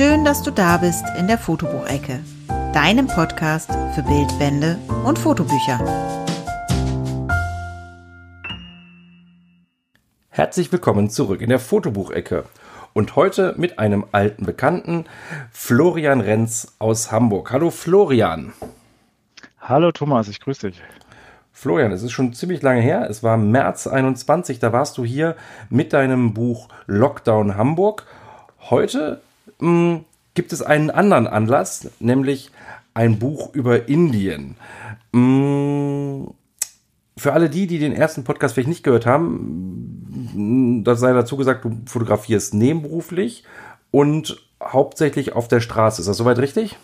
Schön, dass du da bist in der Fotobuchecke, deinem Podcast für Bildbände und Fotobücher. Herzlich willkommen zurück in der Fotobuchecke. Und heute mit einem alten Bekannten, Florian Renz aus Hamburg. Hallo Florian. Hallo Thomas, ich grüße dich. Florian, es ist schon ziemlich lange her. Es war März 21, da warst du hier mit deinem Buch Lockdown Hamburg. Heute mh, hm, gibt es einen anderen Anlass, nämlich ein Buch über Indien. Mh, hm, für alle die, die den ersten Podcast vielleicht nicht gehört haben, hm, das sei dazu gesagt, du fotografierst nebenberuflich und hauptsächlich auf der Straße. Ist das soweit richtig?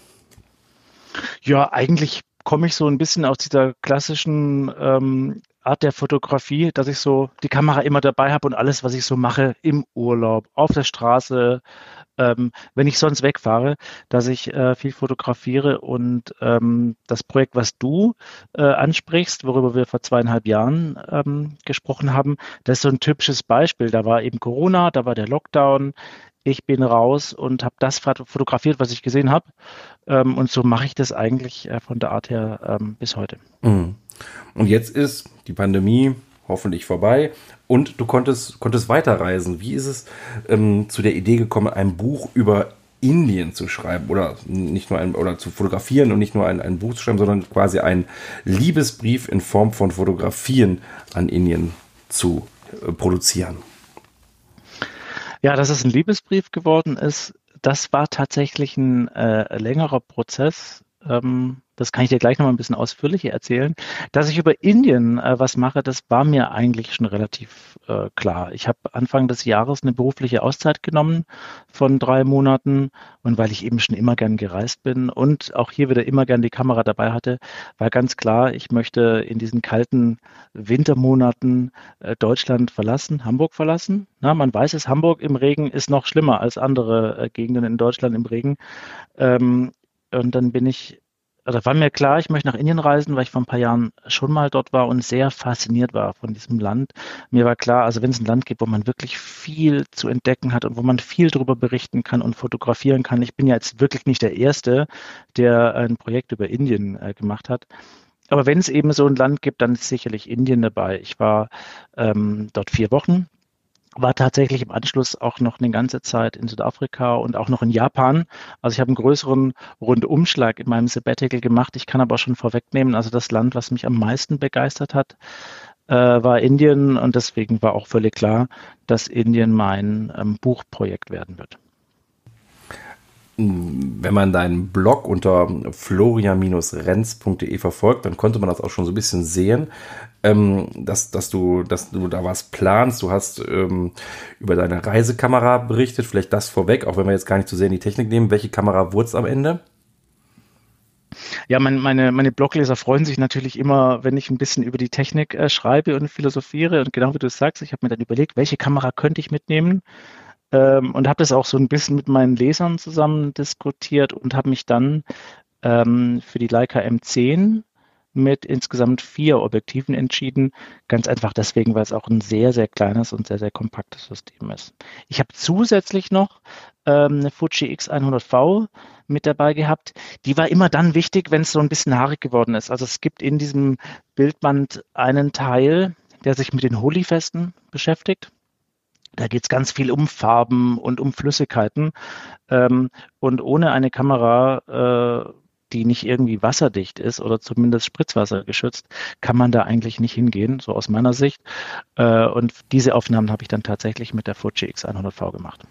Ja, eigentlich komme ich so ein bisschen aus dieser klassischen ähm, Art der Fotografie, dass ich so die Kamera immer dabei habe und alles, was ich so mache im Urlaub, auf der Straße, ähm, wenn ich sonst wegfahre, dass ich äh, viel fotografiere und ähm, das Projekt, was du äh, ansprichst, worüber wir vor zweieinhalb Jahren ähm, gesprochen haben, das ist so ein typisches Beispiel. Da war eben Corona, da war der Lockdown. Ich bin raus und habe das fotografiert, was ich gesehen habe. Ähm, und so mache ich das eigentlich äh, von der Art her ähm, bis heute. Mhm. Und jetzt ist die Pandemie hoffentlich vorbei und du konntest, konntest weiterreisen. Wie ist es ähm, zu der Idee gekommen, ein Buch über Indien zu schreiben oder nicht nur ein, oder zu fotografieren und nicht nur ein, ein Buch zu schreiben, sondern quasi einen Liebesbrief in Form von Fotografien an Indien zu äh, produzieren? Ja, dass es ein Liebesbrief geworden ist, das war tatsächlich ein äh, längerer Prozess. Ähm, das kann ich dir gleich noch mal ein bisschen ausführlicher erzählen. Dass ich über Indien äh, was mache, das war mir eigentlich schon relativ äh, klar. Ich habe Anfang des Jahres eine berufliche Auszeit genommen von drei Monaten und weil ich eben schon immer gern gereist bin und auch hier wieder immer gern die Kamera dabei hatte, war ganz klar, ich möchte in diesen kalten Wintermonaten äh, Deutschland verlassen, Hamburg verlassen. Na, man weiß es, Hamburg im Regen ist noch schlimmer als andere äh, Gegenden in Deutschland im Regen. Ähm, und dann bin ich oder war mir klar, ich möchte nach Indien reisen, weil ich vor ein paar Jahren schon mal dort war und sehr fasziniert war von diesem Land. Mir war klar, also wenn es ein Land gibt, wo man wirklich viel zu entdecken hat und wo man viel darüber berichten kann und fotografieren kann. Ich bin ja jetzt wirklich nicht der Erste, der ein Projekt über Indien äh, gemacht hat. Aber wenn es eben so ein Land gibt, dann ist sicherlich Indien dabei. Ich war ähm, dort vier Wochen war tatsächlich im Anschluss auch noch eine ganze Zeit in Südafrika und auch noch in Japan. Also ich habe einen größeren Rundumschlag in meinem Sabbatical gemacht. Ich kann aber schon vorwegnehmen, also das Land, was mich am meisten begeistert hat, äh, war Indien und deswegen war auch völlig klar, dass Indien mein ähm, Buchprojekt werden wird wenn man deinen Blog unter florian-renz.de verfolgt, dann konnte man das auch schon so ein bisschen sehen, ähm, dass, dass, du, dass du da was planst. Du hast ähm, über deine Reisekamera berichtet, vielleicht das vorweg, auch wenn wir jetzt gar nicht zu sehr in die Technik nehmen. Welche Kamera wurde es am Ende? Ja, mein, meine, meine Blogleser freuen sich natürlich immer, wenn ich ein bisschen über die Technik äh, schreibe und philosophiere. Und genau wie du sagst, ich habe mir dann überlegt, welche Kamera könnte ich mitnehmen? Ähm, und habe das auch so ein bisschen mit meinen Lesern zusammen diskutiert und habe mich dann ähm, für die Leica M10 mit insgesamt vier Objektiven entschieden. Ganz einfach deswegen, weil es auch ein sehr, sehr kleines und sehr, sehr kompaktes System ist. Ich habe zusätzlich noch ähm, eine Fuji X100V mit dabei gehabt. Die war immer dann wichtig, wenn es so ein bisschen haarig geworden ist. Also es gibt in diesem Bildband einen Teil, der sich mit den Holifesten beschäftigt. Da geht es ganz viel um Farben und um Flüssigkeiten. Ähm, und ohne eine Kamera, äh, die nicht irgendwie wasserdicht ist oder zumindest Spritzwasser geschützt, kann man da eigentlich nicht hingehen, so aus meiner Sicht. Äh, und diese Aufnahmen habe ich dann tatsächlich mit der Fuji X100V gemacht.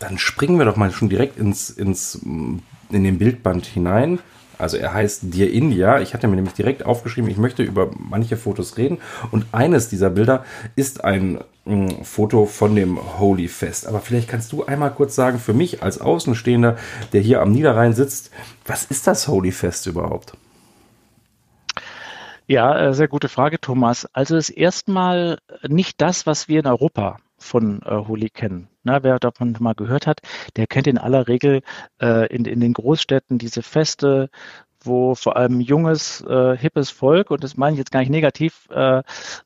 Dann springen wir doch mal schon direkt ins, ins, in den Bildband hinein. Also er heißt Dear India. Ich hatte mir nämlich direkt aufgeschrieben, ich möchte über manche Fotos reden. Und eines dieser Bilder ist ein mh, hm, Foto von dem Holy Fest. Aber vielleicht kannst du einmal kurz sagen, für mich als Außenstehender, der hier am Niederrhein sitzt, was ist das Holy Fest überhaupt? Ja, äh, sehr gute Frage, Thomas. Also ist erstmal nicht das, was wir in Europa von äh, Holi kennen. Na, wer davon mal gehört hat, der kennt in aller Regel äh, in, in den Großstädten diese Feste, wo vor allem junges, äh, hippes Volk, und das meine ich jetzt gar nicht negativ, äh,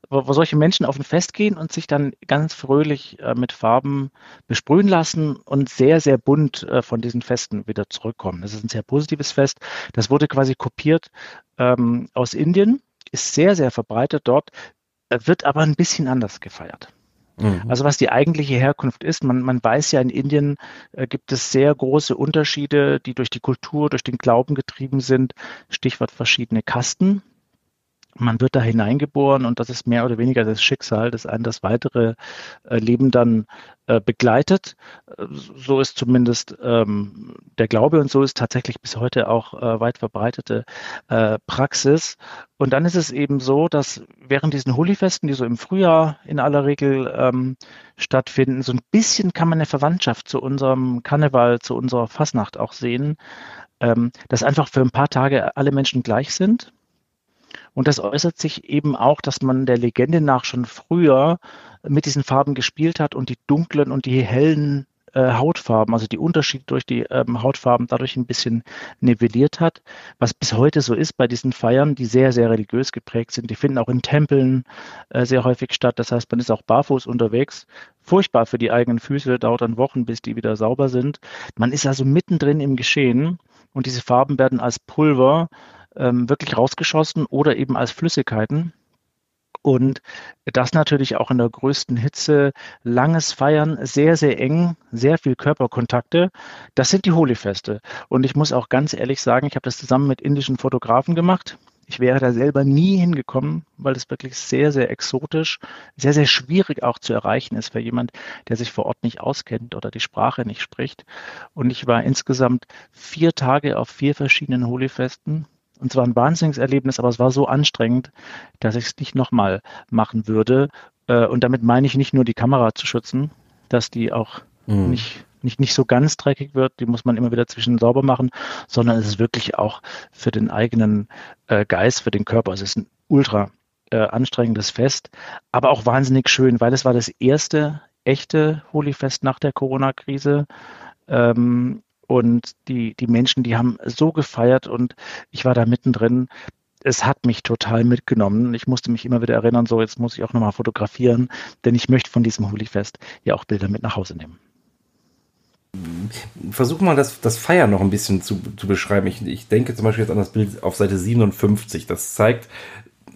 wo, wo, solche Menschen auf ein Fest gehen und sich dann ganz fröhlich äh, mit Farben besprühen lassen und sehr, sehr bunt äh, von diesen Festen wieder zurückkommen. Das ist ein sehr positives Fest. Das wurde quasi kopiert ähm, aus Indien, ist sehr, sehr verbreitet dort, äh, wird aber ein bisschen anders gefeiert. Mhm. Also was die eigentliche Herkunft ist, man, man weiß ja, in Indien äh, gibt es sehr große Unterschiede, die durch die Kultur, durch den Glauben getrieben sind. Stichwort verschiedene Kasten man wird da hineingeboren und das ist mehr oder weniger das Schicksal, das einen das weitere äh, Leben dann äh, begleitet. Äh, so ist zumindest ähm, der Glaube und so ist tatsächlich bis heute auch weit verbreitete Praxis. Und dann ist es eben so, dass während diesen Holifesten, die so im Frühjahr in aller Regel ähm, stattfinden, so ein bisschen kann man eine Verwandtschaft zu unserem Karneval, zu unserer Fasnacht auch sehen, ähm, dass einfach für ein paar Tage alle Menschen gleich sind und das äußert sich eben auch, dass man der Legende nach schon früher mit diesen Farben gespielt hat und die dunklen und die hellen äh, Hautfarben, also die Unterschiede durch die ähm, Hautfarben dadurch ein bisschen nivelliert hat, was bis heute so ist bei diesen Feiern, die sehr, sehr religiös geprägt sind. Die finden auch in Tempeln äh, sehr häufig statt. Das heißt, man ist auch barfuß unterwegs. Furchtbar für die eigenen Füße, dauert dann Wochen, bis die wieder sauber sind. Man ist also mittendrin im Geschehen und diese Farben werden als Pulver ähm, wirklich rausgeschossen oder eben als Flüssigkeiten. Und das natürlich auch in der größten Hitze, langes Feiern, sehr, sehr eng, sehr viel Körperkontakte. Das sind die Holifeste. Und ich muss auch ganz ehrlich sagen, ich habe das zusammen mit indischen Fotografen gemacht. Ich wäre da selber nie hingekommen, weil es wirklich sehr, sehr exotisch, sehr, sehr schwierig auch zu erreichen ist für jemand, der sich vor Ort nicht auskennt oder die Sprache nicht spricht. Und ich war insgesamt vier Tage auf vier verschiedenen Holifesten und zwar ein Wahnsinnserlebnis, aber es war so anstrengend, dass ich es nicht nochmal machen würde. Äh, und damit meine ich nicht nur die Kamera zu schützen, dass die auch mhm. nicht, nicht, nicht so ganz dreckig wird, die muss man immer wieder zwischen sauber machen, sondern es ist wirklich auch für den eigenen äh, Geist, für den Körper. Es ist ein ultra äh, anstrengendes Fest, aber auch wahnsinnig schön, weil es war das erste echte Holy-Fest nach der Corona-Krise. Ähm, und die, die Menschen, die haben so gefeiert und ich war da mittendrin. Es hat mich total mitgenommen. Ich musste mich immer wieder erinnern, so jetzt muss ich auch nochmal fotografieren, denn ich möchte von diesem Holyfest ja auch Bilder mit nach Hause nehmen. Versuch mal das, das Feiern noch ein bisschen zu, zu beschreiben. Ich, ich denke zum Beispiel jetzt an das Bild auf Seite 57. Das zeigt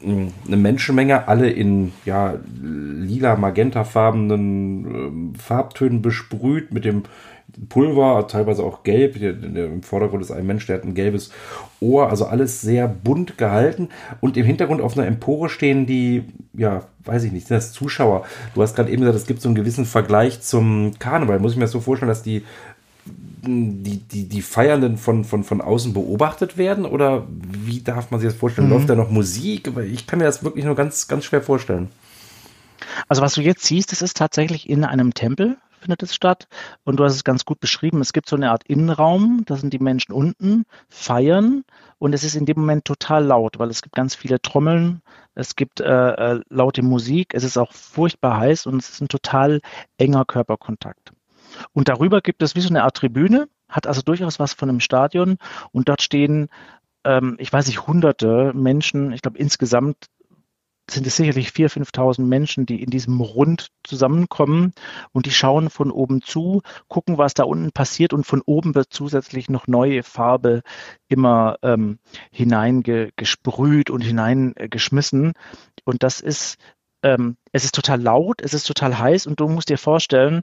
hm, eine Menschenmenge, alle in ja, lila, magentafarbenen äh, Farbtönen besprüht, mit dem Pulver, teilweise auch gelb. Im Vordergrund ist ein Mensch, der hat ein gelbes Ohr, also alles sehr bunt gehalten. Und im Hintergrund auf einer Empore stehen die, ja, weiß ich nicht, sind das Zuschauer. Du hast gerade eben gesagt, es gibt so einen gewissen Vergleich zum Karneval. Muss ich mir das so vorstellen, dass die die, die, die Feiernden von, von, von außen beobachtet werden? Oder wie darf man sich das vorstellen? Mhm. Läuft da noch Musik? Ich kann mir das wirklich nur ganz, ganz schwer vorstellen. Also was du jetzt siehst, das ist tatsächlich in einem Tempel findet es statt. Und du hast es ganz gut beschrieben. Es gibt so eine Art Innenraum, da sind die Menschen unten, feiern und es ist in dem Moment total laut, weil es gibt ganz viele Trommeln, es gibt äh, äh, laute Musik, es ist auch furchtbar heiß und es ist ein total enger Körperkontakt. Und darüber gibt es wie so eine Art Tribüne, hat also durchaus was von einem Stadion und dort stehen ähm, ich weiß nicht, hunderte Menschen, ich glaube insgesamt sind es sicherlich 4.000, 5.000 Menschen, die in diesem Rund zusammenkommen und die schauen von oben zu, gucken, was da unten passiert und von oben wird zusätzlich noch neue Farbe immer ähm, hineingesprüht und hineingeschmissen. Und das ist, ähm, es ist total laut, es ist total heiß und du musst dir vorstellen,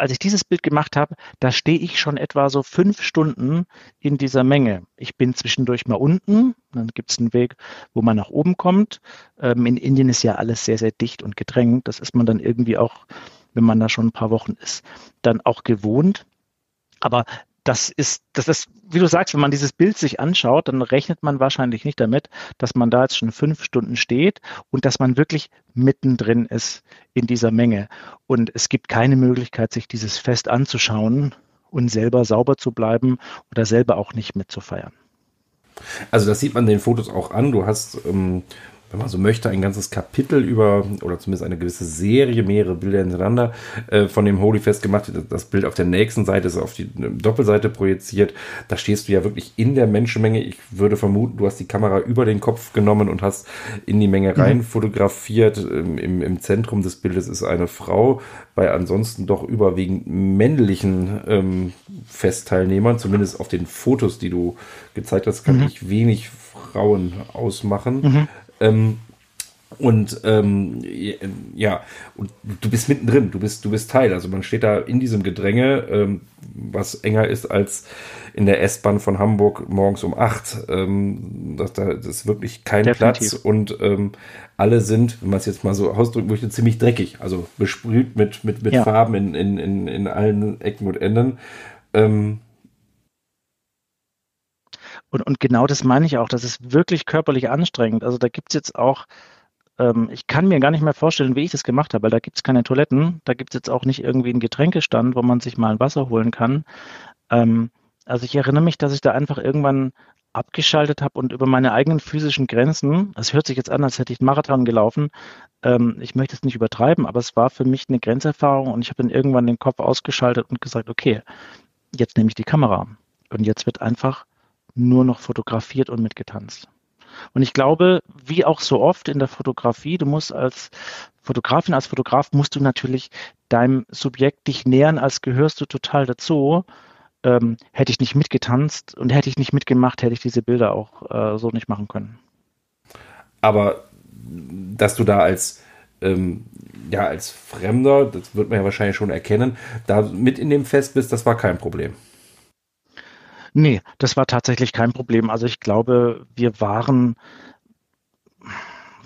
als ich dieses Bild gemacht habe, da stehe ich schon etwa so fünf Stunden in dieser Menge. Ich bin zwischendurch mal unten, dann gibt es einen Weg, wo man nach oben kommt. Ähm, in Indien ist ja alles sehr, sehr dicht und gedrängt. Das ist man dann irgendwie auch, wenn man da schon ein paar Wochen ist, dann auch gewohnt. Aber das ist, das ist, wie du sagst, wenn man dieses Bild sich anschaut, dann rechnet man wahrscheinlich nicht damit, dass man da jetzt schon fünf Stunden steht und dass man wirklich mittendrin ist in dieser Menge. Und es gibt keine Möglichkeit, sich dieses Fest anzuschauen und selber sauber zu bleiben oder selber auch nicht mitzufeiern. Also das sieht man den Fotos auch an. Du hast ähm, wenn man so möchte, ein ganzes Kapitel über, oder zumindest eine gewisse Serie, mehrere Bilder hintereinander äh, von dem Holy Fest gemacht. Das Bild auf der nächsten Seite ist auf die Doppelseite projiziert. Da stehst du ja wirklich in der Menschenmenge. Ich würde vermuten, du hast die Kamera über den Kopf genommen und hast in die Menge rein mhm. fotografiert. Ähm, Im, Im Zentrum des Bildes ist eine Frau, bei ansonsten doch überwiegend männlichen ähm, Festteilnehmern, zumindest auf den Fotos, die du gezeigt hast, kann mhm. ich wenig Frauen ausmachen. Mhm. Ähm, und ähm, ja, und du bist mittendrin, du bist, du bist Teil. Also man steht da in diesem Gedränge, ähm, was enger ist als in der S-Bahn von Hamburg morgens um acht. Ähm, das, das ist wirklich kein Definitiv. Platz und ähm, alle sind, wenn man es jetzt mal so ausdrücken möchte, ziemlich dreckig. Also besprüht mit, mit, mit ja. Farben in, in, in, in allen Ecken und Enden. Ähm, und, und genau das meine ich auch. Das ist wirklich körperlich anstrengend. Also da gibt es jetzt auch, ähm, ich kann mir gar nicht mehr vorstellen, wie ich das gemacht habe, weil da gibt es keine Toiletten. Da gibt es jetzt auch nicht irgendwie einen Getränkestand, wo man sich mal ein Wasser holen kann. Ähm, also ich erinnere mich, dass ich da einfach irgendwann abgeschaltet habe und über meine eigenen physischen Grenzen, es hört sich jetzt an, als hätte ich einen Marathon gelaufen, ähm, ich möchte es nicht übertreiben, aber es war für mich eine Grenzerfahrung und ich habe dann irgendwann den Kopf ausgeschaltet und gesagt, okay, jetzt nehme ich die Kamera und jetzt wird einfach nur noch fotografiert und mitgetanzt. Und ich glaube, wie auch so oft in der Fotografie, du musst als Fotografin, als Fotograf musst du natürlich deinem Subjekt dich nähern, als gehörst du total dazu. Ähm, hätte ich nicht mitgetanzt und hätte ich nicht mitgemacht, hätte ich diese Bilder auch äh, so nicht machen können. Aber dass du da als ähm, ja als Fremder, das wird man ja wahrscheinlich schon erkennen, da mit in dem Fest bist, das war kein Problem. Nee, das war tatsächlich kein Problem. Also ich glaube, wir waren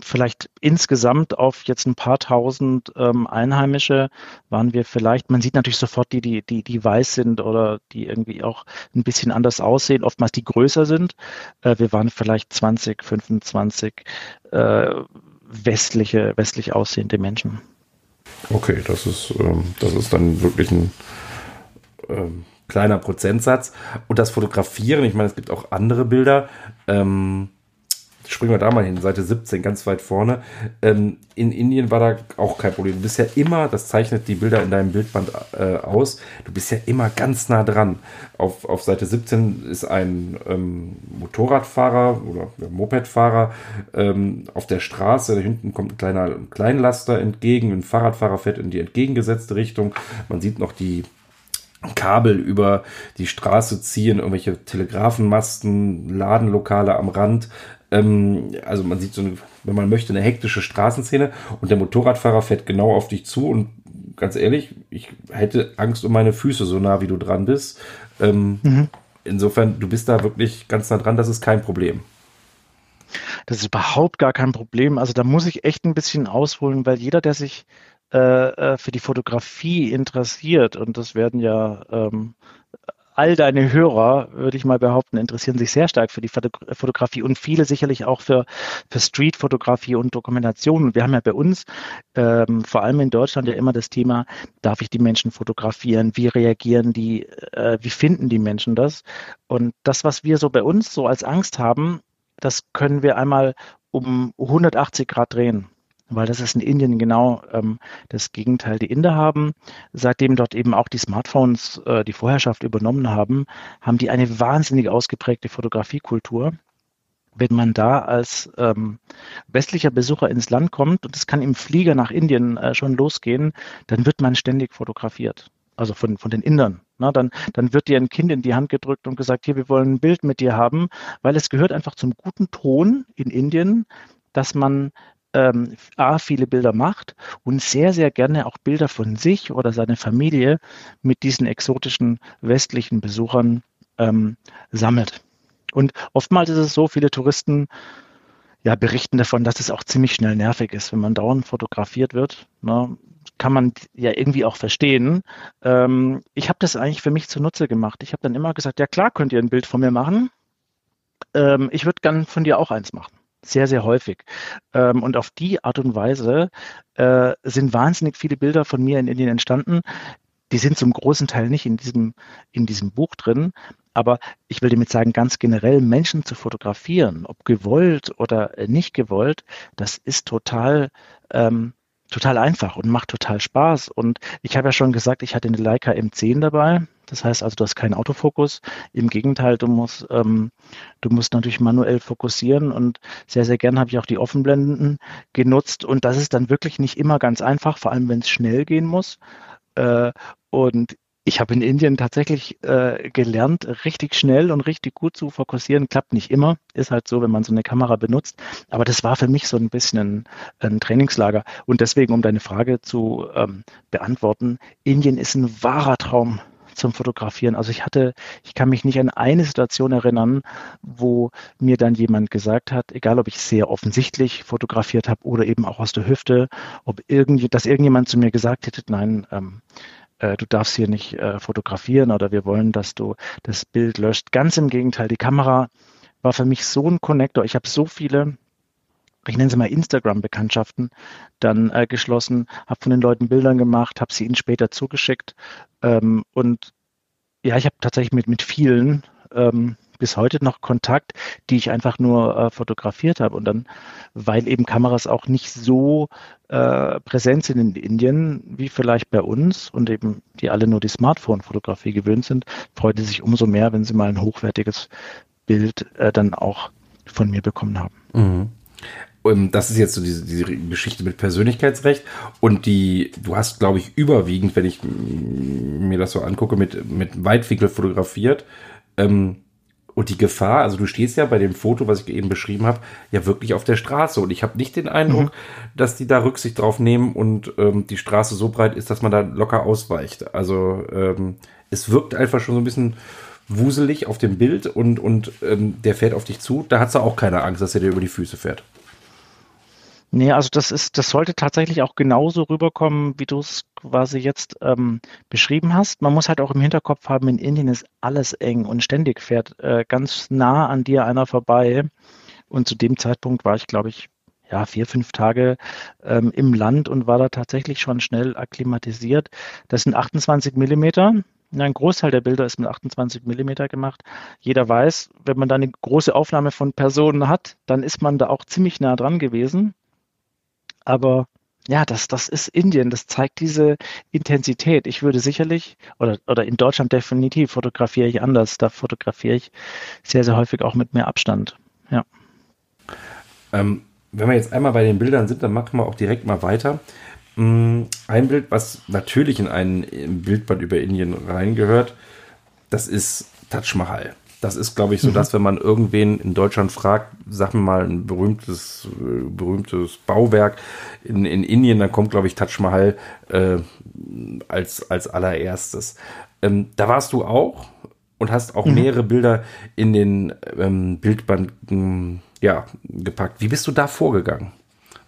vielleicht insgesamt auf jetzt ein paar tausend ähm, Einheimische waren wir vielleicht, man sieht natürlich sofort die, die, die, die weiß sind oder die irgendwie auch ein bisschen anders aussehen, oftmals die größer sind. Äh, wir waren vielleicht 20, 25 äh, westliche, westlich aussehende Menschen. Okay, das ist, ähm, das ist dann wirklich ein ähm, kleiner Prozentsatz. Und das Fotografieren, ich meine, es gibt auch andere Bilder. Ähm, springen wir da mal hin, Seite 17, ganz weit vorne. Ähm, in Indien war da auch kein Problem. Du bist ja immer, das zeichnet die Bilder in deinem Bildband äh, aus, du bist ja immer ganz nah dran. Auf, auf Seite 17 ist ein ähm, Motorradfahrer oder Mopedfahrer ähm, auf der Straße. Da hinten kommt ein kleiner Kleinlaster entgegen, ein Fahrradfahrer fährt in die entgegengesetzte Richtung. Man sieht noch die Kabel über die Straße ziehen, irgendwelche Telegrafenmasten, Ladenlokale am Rand. Ähm, also man sieht so, eine, wenn man möchte, eine hektische Straßenszene und der Motorradfahrer fährt genau auf dich zu und ganz ehrlich, ich hätte Angst um meine Füße, so nah wie du dran bist. Ähm, mhm. Insofern, du bist da wirklich ganz nah dran, das ist kein Problem. Das ist überhaupt gar kein Problem. Also da muss ich echt ein bisschen ausholen, weil jeder, der sich äh, äh, für die Fotografie interessiert, und das werden ja ähm, all deine Hörer, würde ich mal behaupten, interessieren sich sehr stark für die Fotografie und viele sicherlich auch für, für Streetfotografie und Dokumentation. Und wir haben ja bei uns, ähm, vor allem in Deutschland, ja immer das Thema, darf ich die Menschen fotografieren? Wie reagieren die? Äh, wie finden die Menschen das? Und das, was wir so bei uns so als Angst haben, das können wir einmal um 180 Grad drehen weil das ist in Indien genau ähm, das Gegenteil. Die Inder haben, seitdem dort eben auch die Smartphones äh, die Vorherrschaft übernommen haben, haben die eine wahnsinnig ausgeprägte Fotografiekultur. Wenn man da als ähm, westlicher Besucher ins Land kommt und es kann im Flieger nach Indien äh, schon losgehen, dann wird man ständig fotografiert. Also von, von den Indern. Na, dann, dann wird dir ein Kind in die Hand gedrückt und gesagt, hier, wir wollen ein Bild mit dir haben, weil es gehört einfach zum guten Ton in Indien, dass man ähm, A, viele Bilder macht und sehr, sehr gerne auch Bilder von sich oder seiner Familie mit diesen exotischen westlichen Besuchern ähm, sammelt. Und oftmals ist es so, viele Touristen ja, berichten davon, dass es auch ziemlich schnell nervig ist, wenn man dauernd fotografiert wird. Ne, kann man ja irgendwie auch verstehen. Ähm, ich habe das eigentlich für mich zunutze gemacht. Ich habe dann immer gesagt, ja klar, könnt ihr ein Bild von mir machen. Ähm, ich würde gern von dir auch eins machen sehr, sehr häufig. Ähm, und auf die Art und Weise äh, sind wahnsinnig viele Bilder von mir in Indien entstanden. Die sind zum großen Teil nicht in diesem, in diesem Buch drin, Aber ich will damit sagen, ganz generell Menschen zu fotografieren, ob gewollt oder nicht gewollt, das ist total, ähm, total einfach und macht total Spaß. Und ich habe ja schon gesagt, ich hatte eine Leica M10 dabei. Das heißt also, du hast keinen Autofokus. Im Gegenteil, du musst, ähm, du musst natürlich manuell fokussieren und sehr, sehr gern habe ich auch die Offenblenden genutzt. Und das ist dann wirklich nicht immer ganz einfach, vor allem wenn es schnell gehen muss. Äh, und ich habe in Indien tatsächlich äh, gelernt, richtig schnell und richtig gut zu fokussieren. Klappt nicht immer, ist halt so, wenn man so eine Kamera benutzt. Aber das war für mich so ein bisschen ein, ein Trainingslager. Und deswegen, um deine Frage zu ähm, beantworten, Indien ist ein wahrer Traum zum Fotografieren. Also ich hatte, ich kann mich nicht an eine Situation erinnern, wo mir dann jemand gesagt hat, egal ob ich sehr offensichtlich fotografiert habe oder eben auch aus der Hüfte, ob irgendwie, dass irgendjemand zu mir gesagt hätte, nein, ähm, äh, du darfst hier nicht äh, fotografieren oder wir wollen, dass du das Bild löscht. Ganz im Gegenteil, die Kamera war für mich so ein Connector. Ich habe so viele ich nenne sie mal Instagram-Bekanntschaften, dann äh, geschlossen, habe von den Leuten Bildern gemacht, habe sie ihnen später zugeschickt. Ähm, und ja, ich habe tatsächlich mit, mit vielen ähm, bis heute noch Kontakt, die ich einfach nur äh, fotografiert habe. Und dann, weil eben Kameras auch nicht so äh, präsent sind in Indien wie vielleicht bei uns und eben die alle nur die Smartphone-Fotografie gewöhnt sind, freut es sich umso mehr, wenn sie mal ein hochwertiges Bild äh, dann auch von mir bekommen haben. Mhm. Das ist jetzt so diese, diese Geschichte mit Persönlichkeitsrecht und die, du hast, glaube ich, überwiegend, wenn ich mir das so angucke, mit, mit Weitwinkel fotografiert. Ähm, und die Gefahr, also du stehst ja bei dem Foto, was ich eben beschrieben habe, ja wirklich auf der Straße. Und ich habe nicht den Eindruck, mhm. dass die da Rücksicht drauf nehmen und ähm, die Straße so breit ist, dass man da locker ausweicht. Also ähm, es wirkt einfach schon so ein bisschen wuselig auf dem Bild und, und ähm, der fährt auf dich zu. Da hat sie auch keine Angst, dass er dir über die Füße fährt. Nee, also das ist, das sollte tatsächlich auch genauso rüberkommen, wie du es quasi jetzt ähm, beschrieben hast. Man muss halt auch im Hinterkopf haben, in Indien ist alles eng und ständig fährt äh, ganz nah an dir einer vorbei. Und zu dem Zeitpunkt war ich, glaube ich, ja, vier, fünf Tage ähm, im Land und war da tatsächlich schon schnell akklimatisiert. Das sind 28 Millimeter. Ein Großteil der Bilder ist mit 28 Millimeter gemacht. Jeder weiß, wenn man da eine große Aufnahme von Personen hat, dann ist man da auch ziemlich nah dran gewesen. Aber ja, das, das ist Indien, das zeigt diese Intensität. Ich würde sicherlich, oder, oder in Deutschland definitiv fotografiere ich anders. Da fotografiere ich sehr, sehr häufig auch mit mehr Abstand. Ja. Ähm, wenn wir jetzt einmal bei den Bildern sind, dann machen wir auch direkt mal weiter. Mm, ein Bild, was natürlich in ein Bildband über Indien reingehört, das ist Taj Mahal. Das ist, glaube ich, so, mhm. dass wenn man irgendwen in Deutschland fragt, sag mir mal ein berühmtes, berühmtes Bauwerk in, in Indien, dann kommt, glaube ich, Taj Mahal äh, als, als allererstes. Ähm, da warst du auch und hast auch mhm. mehrere Bilder in den ähm, Bildbanden ja, gepackt. Wie bist du da vorgegangen?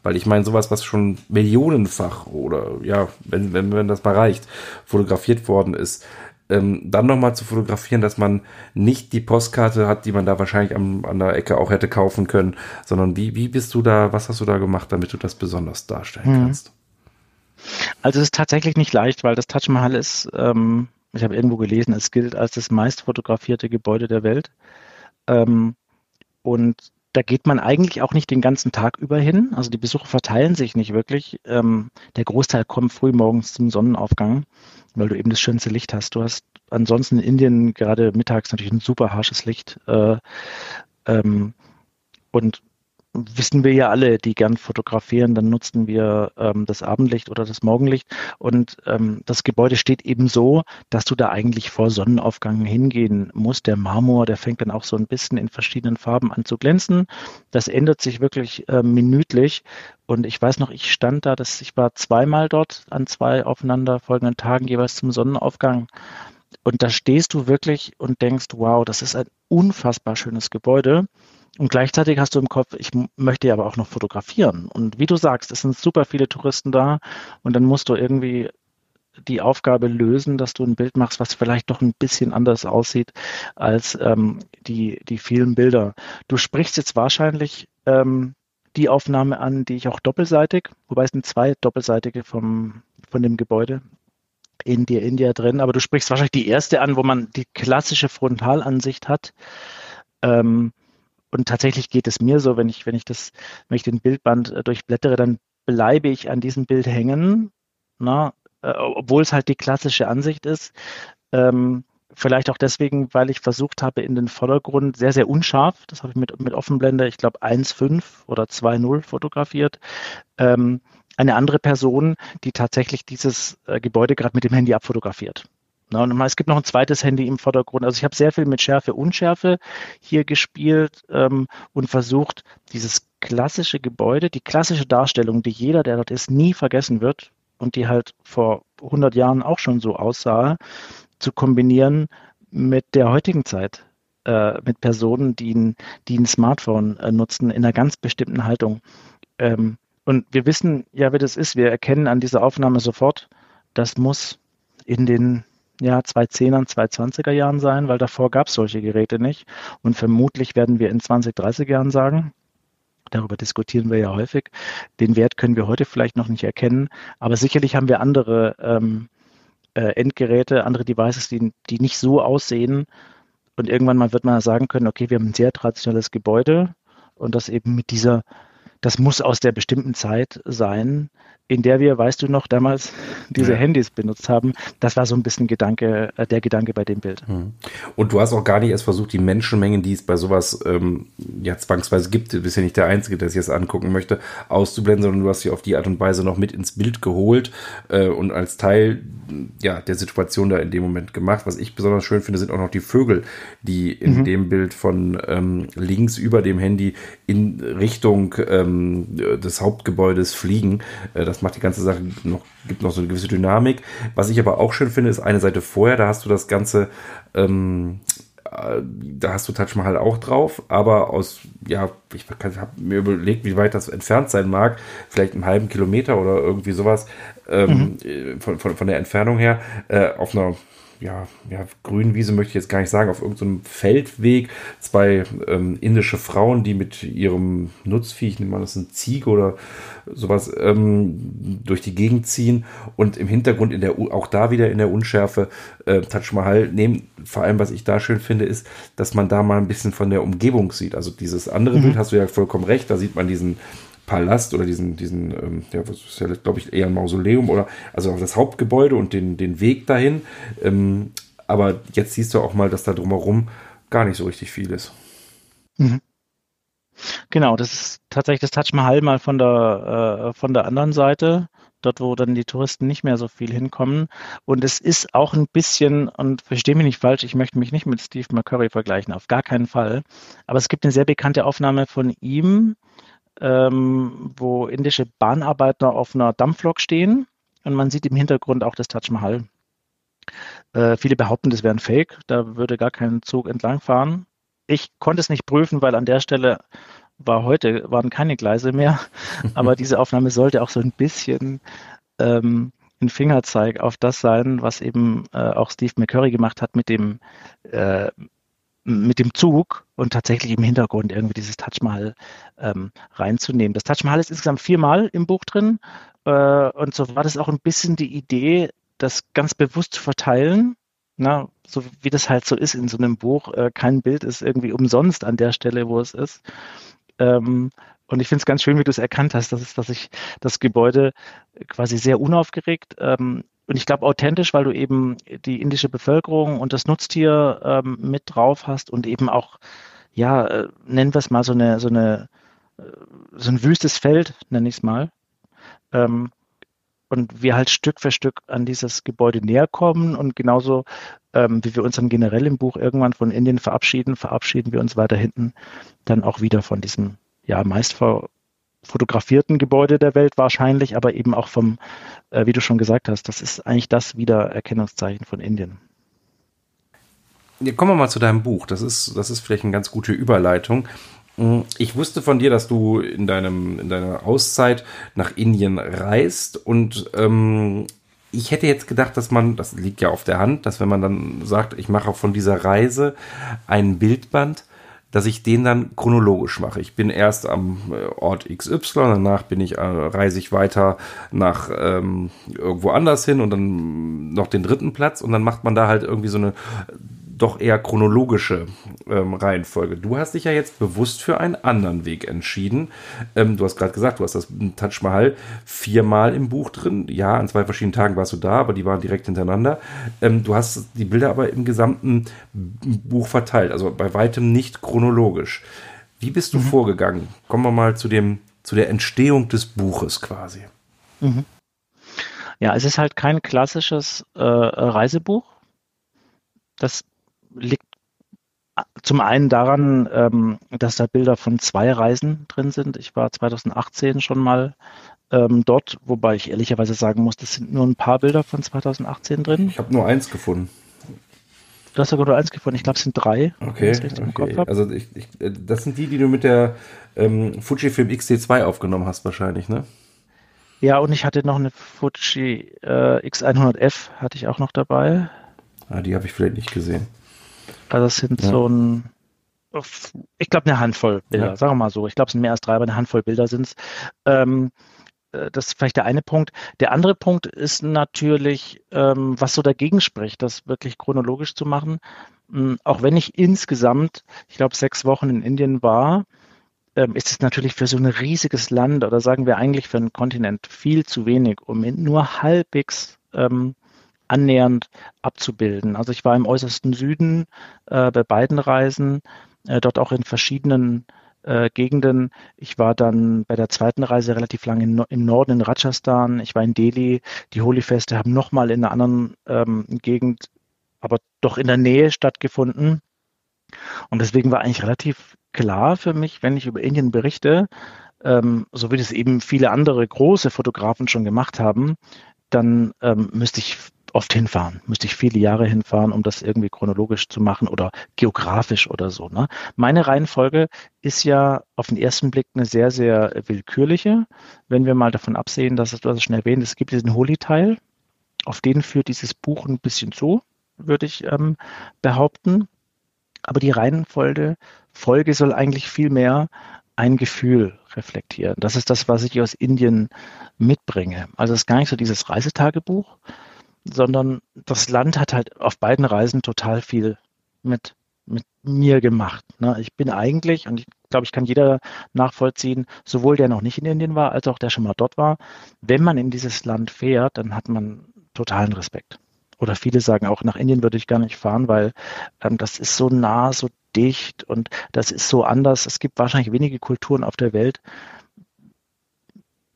Weil ich meine, sowas, was schon millionenfach oder ja, wenn, wenn, wenn das mal reicht, fotografiert worden ist, ähm, dann nochmal zu fotografieren, dass man nicht die Postkarte hat, die man da wahrscheinlich am, an der Ecke auch hätte kaufen können, sondern wie, wie bist du da, was hast du da gemacht, damit du das besonders darstellen hm. kannst? Also es ist tatsächlich nicht leicht, weil das Taj Mahal ist, ähm, ich habe irgendwo gelesen, es gilt als das meist fotografierte Gebäude der Welt. Ähm, und da geht man eigentlich auch nicht den ganzen Tag über hin. Also die Besucher verteilen sich nicht wirklich. Ähm, der Großteil kommt früh morgens zum Sonnenaufgang, weil du eben das schönste Licht hast. Du hast ansonsten in Indien gerade mittags natürlich ein super harsches Licht. Äh, ähm, und wissen wir ja alle, die gern fotografieren, dann nutzen wir ähm, das Abendlicht oder das Morgenlicht. Und ähm, das Gebäude steht eben so, dass du da eigentlich vor Sonnenaufgang hingehen musst. Der Marmor, der fängt dann auch so ein bisschen in verschiedenen Farben an zu glänzen. Das ändert sich wirklich äh, minütlich. Und ich weiß noch, ich stand da, das, ich war zweimal dort an zwei aufeinanderfolgenden Tagen jeweils zum Sonnenaufgang. Und da stehst du wirklich und denkst, wow, das ist ein unfassbar schönes Gebäude. Und gleichzeitig hast du im Kopf, ich möchte ja aber auch noch fotografieren. Und wie du sagst, es sind super viele Touristen da und dann musst du irgendwie die Aufgabe lösen, dass du ein Bild machst, was vielleicht doch ein bisschen anders aussieht als ähm, die, die vielen Bilder. Du sprichst jetzt wahrscheinlich ähm, die Aufnahme an, die ich auch doppelseitig, wobei es sind zwei doppelseitige vom, von dem Gebäude India, India drin, aber du sprichst wahrscheinlich die erste an, wo man die klassische Frontalansicht hat. Ähm, und tatsächlich geht es mir so, wenn ich, wenn ich das, wenn ich den Bildband äh, durchblättere, dann bleibe ich an diesem Bild hängen, na, äh, obwohl es halt die klassische Ansicht ist. Ähm, vielleicht auch deswegen, weil ich versucht habe, in den Vordergrund sehr, sehr unscharf, das habe ich mit, mit Offenblende, ich glaube 1.5 oder 2.0 fotografiert, ähm, eine andere Person, die tatsächlich dieses äh, Gebäude gerade mit dem Handy abfotografiert. Na, es gibt noch ein zweites Handy im Vordergrund. Also ich habe sehr viel mit Schärfe, Unschärfe hier gespielt ähm, und versucht, dieses klassische Gebäude, die klassische Darstellung, die jeder, der dort ist, nie vergessen wird und die halt vor 100 Jahren auch schon so aussah, zu kombinieren mit der heutigen Zeit, äh, mit Personen, die ein, die ein Smartphone äh, nutzen, in einer ganz bestimmten Haltung. Ähm, und wir wissen ja, wie das ist. Wir erkennen an dieser Aufnahme sofort, das muss in den ja, 2010ern, 2020er Jahren sein, weil davor gab es solche Geräte nicht. Und vermutlich werden wir in 20, 30 Jahren sagen, darüber diskutieren wir ja häufig, den Wert können wir heute vielleicht noch nicht erkennen, aber sicherlich haben wir andere ähm, äh, Endgeräte, andere Devices, die, die nicht so aussehen. Und irgendwann mal wird man sagen können, okay, wir haben ein sehr traditionelles Gebäude und das eben mit dieser das muss aus der bestimmten Zeit sein, in der wir, weißt du noch, damals diese ja. Handys benutzt haben. Das war so ein bisschen Gedanke, äh, der Gedanke bei dem Bild. Hm. Und du hast auch gar nicht erst versucht, die Menschenmengen, die es bei sowas ähm, ja zwangsweise gibt, du bist ja nicht der Einzige, der sich das angucken möchte, auszublenden, sondern du hast sie auf die Art und Weise noch mit ins Bild geholt äh, und als Teil ja, der Situation da in dem Moment gemacht. Was ich besonders schön finde, sind auch noch die Vögel, die in mhm. dem Bild von ähm, links über dem Handy in Richtung ähm, des Hauptgebäudes fliegen. Äh, das macht die ganze Sache noch, gibt noch so eine gewisse Dynamik. Was ich aber auch schön finde, ist eine Seite vorher, da hast du das Ganze, ähm, äh, da hast du Taj Mahal auch drauf, aber aus, ja, ich habe mir überlegt, wie weit das entfernt sein mag, vielleicht einen halben Kilometer oder irgendwie sowas ähm, mhm. Äh, von, von, von der Entfernung her, äh, auf einer ja, ja, Grünwiese möchte ich jetzt gar nicht sagen, auf irgendeinem Feldweg zwei ähm, indische Frauen, die mit ihrem Nutzvieh, ich nehme mal, das ist ein Ziege oder sowas, ähm, durch die Gegend ziehen und im Hintergrund in der, auch da wieder in der Unschärfe äh, Taj Mahal nehmen. Vor allem, was ich da schön finde, ist, dass man da mal ein bisschen von der Umgebung sieht. Also dieses andere mhm. Bild hast du ja vollkommen recht, da sieht man diesen Palast oder diesen, diesen, ähm, ja, ist ja, glaube ich, eher ein Mausoleum oder also das Hauptgebäude und den, den Weg dahin. Ähm, aber jetzt siehst du auch mal, dass da drumherum gar nicht so richtig viel ist. Mhm. Genau, das ist tatsächlich das Taj Mahal mal von der, äh, von der anderen Seite, dort wo dann die Touristen nicht mehr so viel hinkommen. Und es ist auch ein bisschen, und verstehe mich nicht falsch, ich möchte mich nicht mit Steve McCurry vergleichen, auf gar keinen Fall. Aber es gibt eine sehr bekannte Aufnahme von ihm, ähm, wo indische Bahnarbeiter auf einer Dampflok stehen und man sieht im Hintergrund auch das Taj Mahal. Äh, viele behaupten, das wäre ein Fake, da würde gar kein Zug entlangfahren. Ich konnte es nicht prüfen, weil an der Stelle war heute, waren keine Gleise mehr, aber diese Aufnahme sollte auch so ein bisschen ähm, ein Fingerzeig auf das sein, was eben äh, auch Steve McCurry gemacht hat mit dem, äh, mit dem Zug und tatsächlich im Hintergrund irgendwie dieses Taj Mahal ähm, reinzunehmen. Das Taj Mahal ist insgesamt viermal im Buch drin äh, und so war das auch ein bisschen die Idee, das ganz bewusst zu verteilen. Na, so wie das halt so ist in so einem Buch. Äh, kein Bild ist irgendwie umsonst an der Stelle, wo es ist. Ähm, und ich finde es ganz schön, wie du es erkannt hast, dass, dass ich das Gebäude quasi sehr unaufgeregt ähm, und ich glaube authentisch, weil du eben die indische Bevölkerung und das Nutztier ähm, mit drauf hast und eben auch, ja, äh, nennen wir es mal so eine, so eine, äh, so ein wüstes Feld, nenne ich es mal. Ähm, und wir halt Stück für Stück an dieses Gebäude näher kommen und genauso ähm, wie wir uns dann generell im Buch irgendwann von Indien verabschieden, verabschieden wir uns weiter hinten dann auch wieder von diesem ja meist vor, fotografierten Gebäude der Welt wahrscheinlich, aber eben auch vom, äh, wie du schon gesagt hast, das ist eigentlich das Wiedererkennungszeichen von Indien. Ja, kommen wir mal zu deinem Buch. Das ist, das ist vielleicht eine ganz gute Überleitung. Hm, ich wusste von dir, dass du in, deinem, in deiner Auszeit nach Indien reist und ähm, ich hätte jetzt gedacht, dass man, das liegt ja auf der Hand, dass wenn man dann sagt, ich mache von dieser Reise ein Bildband, dass ich den dann chronologisch mache. Ich bin erst am äh, Ort XY, danach bin ich, äh, reise ich weiter nach ähm, irgendwo anders hin und dann noch den dritten Platz und dann macht man da halt irgendwie so eine doch eher chronologische ähm, Reihenfolge. Du hast dich ja jetzt bewusst für einen anderen Weg entschieden. Ähm, du hast gerade gesagt, du hast das Taj Mahal viermal im Buch drin. Ja, an zwei verschiedenen Tagen warst du da, aber die waren direkt hintereinander. Ähm, du hast die Bilder aber im gesamten Buch verteilt, also bei weitem nicht chronologisch. Wie bist du mhm. vorgegangen? Kommen wir mal zu dem, zu der Entstehung des Buches quasi. Mhm. Ja, es ist halt kein klassisches äh, Reisebuch. Das liegt zum einen daran, ähm, dass da Bilder von zwei Reisen drin sind. Ich war 2018 schon mal ähm, dort, wobei ich ehrlicherweise sagen muss, das sind nur ein paar Bilder von 2018 drin. Ich habe nur eins gefunden. Du hast sogar nur eins gefunden. Ich glaube, es sind drei. Okay. okay. Also ich, ich, äh, das sind die, die du mit der ähm, Fujifilm X-T2 aufgenommen hast, wahrscheinlich, ne? Ja, und ich hatte noch eine Fuji äh, X100F, hatte ich auch noch dabei. Ah, die habe ich vielleicht nicht gesehen. Also es sind ja. so ein, ich glaube eine Handvoll Bilder, ja. sagen wir mal so. Ich glaube es sind mehr als drei, aber eine Handvoll Bilder sind es. Ähm, äh, das ist vielleicht der eine Punkt. Der andere Punkt ist natürlich, ähm, was so dagegen spricht, das wirklich chronologisch zu machen. Ähm, auch wenn ich insgesamt, ich glaube, sechs Wochen in Indien war, ähm, ist es natürlich für so ein riesiges Land oder sagen wir eigentlich für einen Kontinent viel zu wenig, um nur halbwegs ähm, annähernd abzubilden. Also ich war im äußersten Süden äh, bei beiden Reisen, äh, dort auch in verschiedenen äh, Gegenden. Ich war dann bei der zweiten Reise relativ lange in, im Norden in Rajasthan. Ich war in Delhi. Die Holi-Feste haben nochmal in einer anderen ähm, Gegend, aber doch in der Nähe stattgefunden. Und deswegen war eigentlich relativ klar für mich, wenn ich über Indien berichte, ähm, so wie das eben viele andere große Fotografen schon gemacht haben, dann ähm, müsste ich oft hinfahren, müsste ich viele Jahre hinfahren, um das irgendwie chronologisch zu machen oder geografisch oder so. Ne? Meine Reihenfolge ist ja auf den ersten Blick eine sehr, sehr willkürliche. Wenn wir mal davon absehen, dass du es schon erwähnt, es gibt diesen Holy-Teil, auf den führt dieses Buch ein bisschen zu, würde ich ähm, behaupten. Aber die Reihenfolge Folge soll eigentlich viel mehr ein Gefühl reflektieren. Das ist das, was ich aus Indien mitbringe. Also es ist gar nicht so dieses Reisetagebuch, sondern das Land hat halt auf beiden Reisen total viel mit, mit mir gemacht. Ne? Ich bin eigentlich, und ich glaube, ich kann jeder nachvollziehen, sowohl der noch nicht in Indien war, als auch der schon mal dort war, wenn man in dieses Land fährt, dann hat man totalen Respekt. Oder viele sagen auch, nach Indien würde ich gar nicht fahren, weil ähm, das ist so nah, so dicht und das ist so anders. Es gibt wahrscheinlich wenige Kulturen auf der Welt,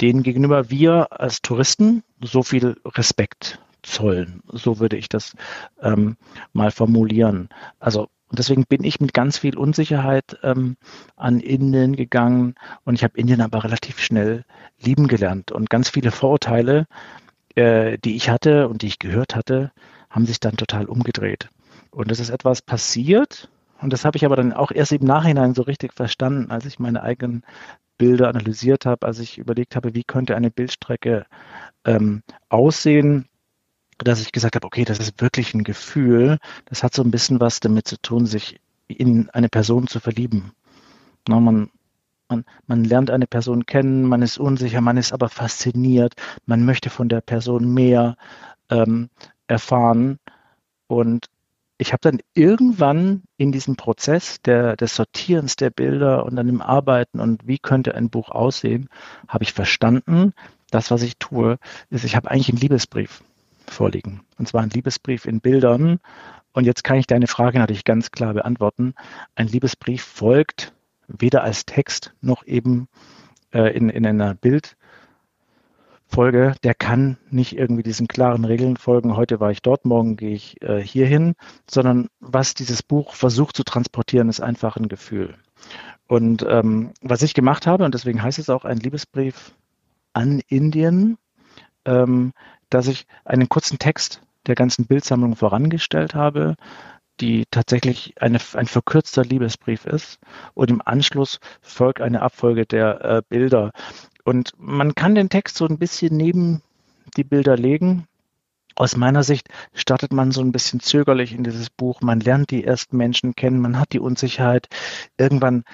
denen gegenüber wir als Touristen so viel Respekt zollen. So würde ich das ähm, mal formulieren. Also und deswegen bin ich mit ganz viel Unsicherheit ähm, an Indien gegangen und ich habe Indien aber relativ schnell lieben gelernt. Und ganz viele Vorurteile, äh, die ich hatte und die ich gehört hatte, haben sich dann total umgedreht. Und es ist etwas passiert, und das habe ich aber dann auch erst im Nachhinein so richtig verstanden, als ich meine eigenen Bilder analysiert habe, als ich überlegt habe, wie könnte eine Bildstrecke ähm, aussehen, dass ich gesagt habe, okay, das ist wirklich ein Gefühl, das hat so ein bisschen was damit zu tun, sich in eine Person zu verlieben. Na, man, man, man lernt eine Person kennen, man ist unsicher, man ist aber fasziniert, man möchte von der Person mehr ähm, erfahren. Und ich habe dann irgendwann in diesem Prozess der, des Sortierens der Bilder und dann im Arbeiten und wie könnte ein Buch aussehen, habe ich verstanden, das, was ich tue, ist, ich habe eigentlich einen Liebesbrief vorliegen. Und zwar ein Liebesbrief in Bildern. Und jetzt kann ich deine Frage natürlich ganz klar beantworten. Ein Liebesbrief folgt weder als Text noch eben äh, in, in einer Bildfolge. Der kann nicht irgendwie diesen klaren Regeln folgen. Heute war ich dort, morgen gehe ich äh, hierhin, sondern was dieses Buch versucht zu transportieren, ist einfach ein Gefühl. Und ähm, was ich gemacht habe, und deswegen heißt es auch ein Liebesbrief an Indien, ähm, dass ich einen kurzen Text der ganzen Bildsammlung vorangestellt habe, die tatsächlich eine, ein verkürzter Liebesbrief ist. Und im Anschluss folgt eine Abfolge der äh, Bilder. Und man kann den Text so ein bisschen neben die Bilder legen aus meiner Sicht startet man so ein bisschen zögerlich in dieses Buch. Man lernt die ersten Menschen kennen, man hat die Unsicherheit. Irgendwann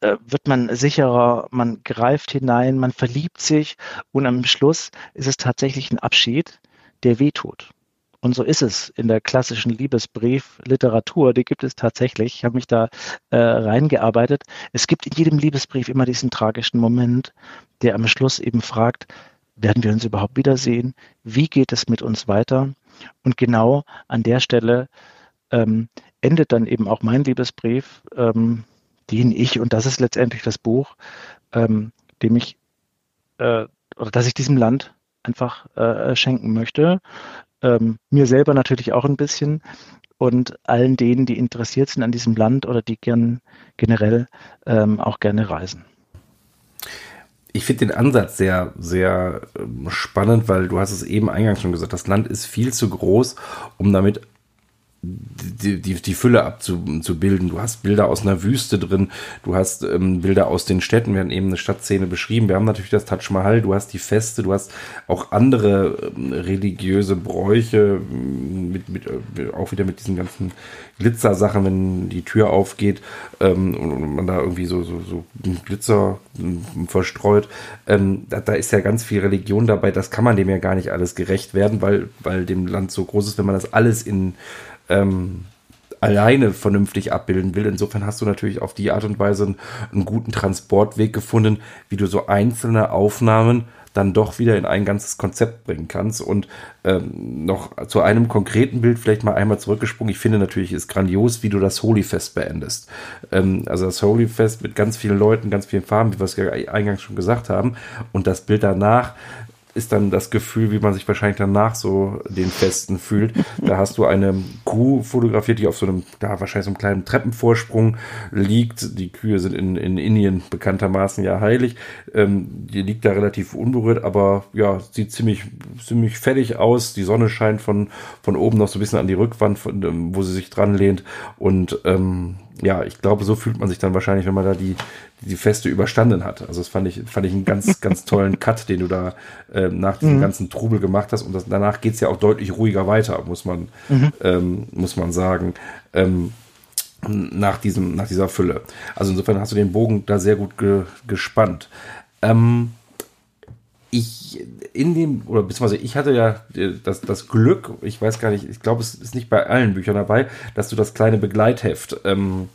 äh, wird man sicherer, man greift hinein, man verliebt sich und am Schluss ist es tatsächlich ein Abschied, der wehtut. Und so ist es in der klassischen Liebesbrief-Literatur. Die gibt es tatsächlich. Ich habe mich da äh, reingearbeitet. Es gibt in jedem Liebesbrief immer diesen tragischen Moment, der am Schluss eben fragt, werden wir uns überhaupt wiedersehen? Wie geht es mit uns weiter? Und genau an der Stelle ähm, endet dann eben auch mein Liebesbrief, ähm, den ich, und das ist letztendlich das Buch, ähm, dem ich, äh, oder das ich diesem Land einfach äh, schenken möchte. Ähm, mir selber natürlich auch ein bisschen und allen denen, die interessiert sind an diesem Land oder die gern generell ähm, auch gerne reisen ich finde den Ansatz sehr, sehr ähm, spannend, weil du hast es eben eingangs schon gesagt, das Land ist viel zu groß, um damit die, die, die Fülle abzubilden. Du hast Bilder aus einer Wüste drin, du hast ähm, Bilder aus den Städten, wir haben eben eine Stadtszene beschrieben, wir haben natürlich das Taj Mahal, du hast die Feste, du hast auch andere ähm, religiöse Bräuche, ähm, mit, mit, äh, auch wieder mit diesen ganzen Glitzersachen, wenn die Tür aufgeht ähm, und man da irgendwie so, so, so Glitzer ähm, verstreut. Ähm, da, da ist ja ganz viel Religion dabei, das kann man dem ja gar nicht alles gerecht werden, weil, weil dem Land so groß ist, wenn man das alles in ähm, alleine vernünftig abbilden will. Insofern hast du natürlich auf die Art und Weise einen, einen, guten Transportweg gefunden, wie du so einzelne Aufnahmen dann doch wieder in ein ganzes Konzept bringen kannst. Und ähm, noch zu einem konkreten Bild vielleicht mal einmal zurückgesprungen. Ich finde natürlich ist grandios, wie du das Holyfest beendest. Ähm, also das Holyfest mit ganz vielen Leuten, ganz vielen Farben, wie wir es ja eingangs schon gesagt haben. Und das Bild danach ist dann das Gefühl, wie man sich wahrscheinlich danach so den Festen fühlt. Da hast du eine Kuh fotografiert, die auf so einem, da wahrscheinlich so einem kleinen Treppenvorsprung liegt. Die Kühe sind in, in Indien bekanntermaßen ja heilig. Ähm, die liegt da relativ unberührt, aber ja, sieht ziemlich, ziemlich fertig aus. Die Sonne scheint von, von oben noch so ein bisschen an die Rückwand, von, ähm, wo sie sich dran lehnt. Und ähm, ja, ich glaube, so fühlt man sich dann wahrscheinlich, wenn man da die, die Feste überstanden hat. Also das fand ich, fand ich einen ganz, ganz tollen Cut, den du da äh, nach diesem mhm. ganzen Trubel gemacht hast. Und das, danach geht's ja auch deutlich ruhiger weiter, muss man, mhm. ähm, muss man sagen. Ähm, nach diesem, nach dieser Fülle. Also insofern hast du den Bogen da sehr gut ge, gespannt. Ähm, ich in dem, oder beziehungsweise ich hatte ja das, das Glück, ich weiß gar nicht, ich glaube, es ist nicht bei allen Büchern dabei, dass du das kleine Begleitheft ähm,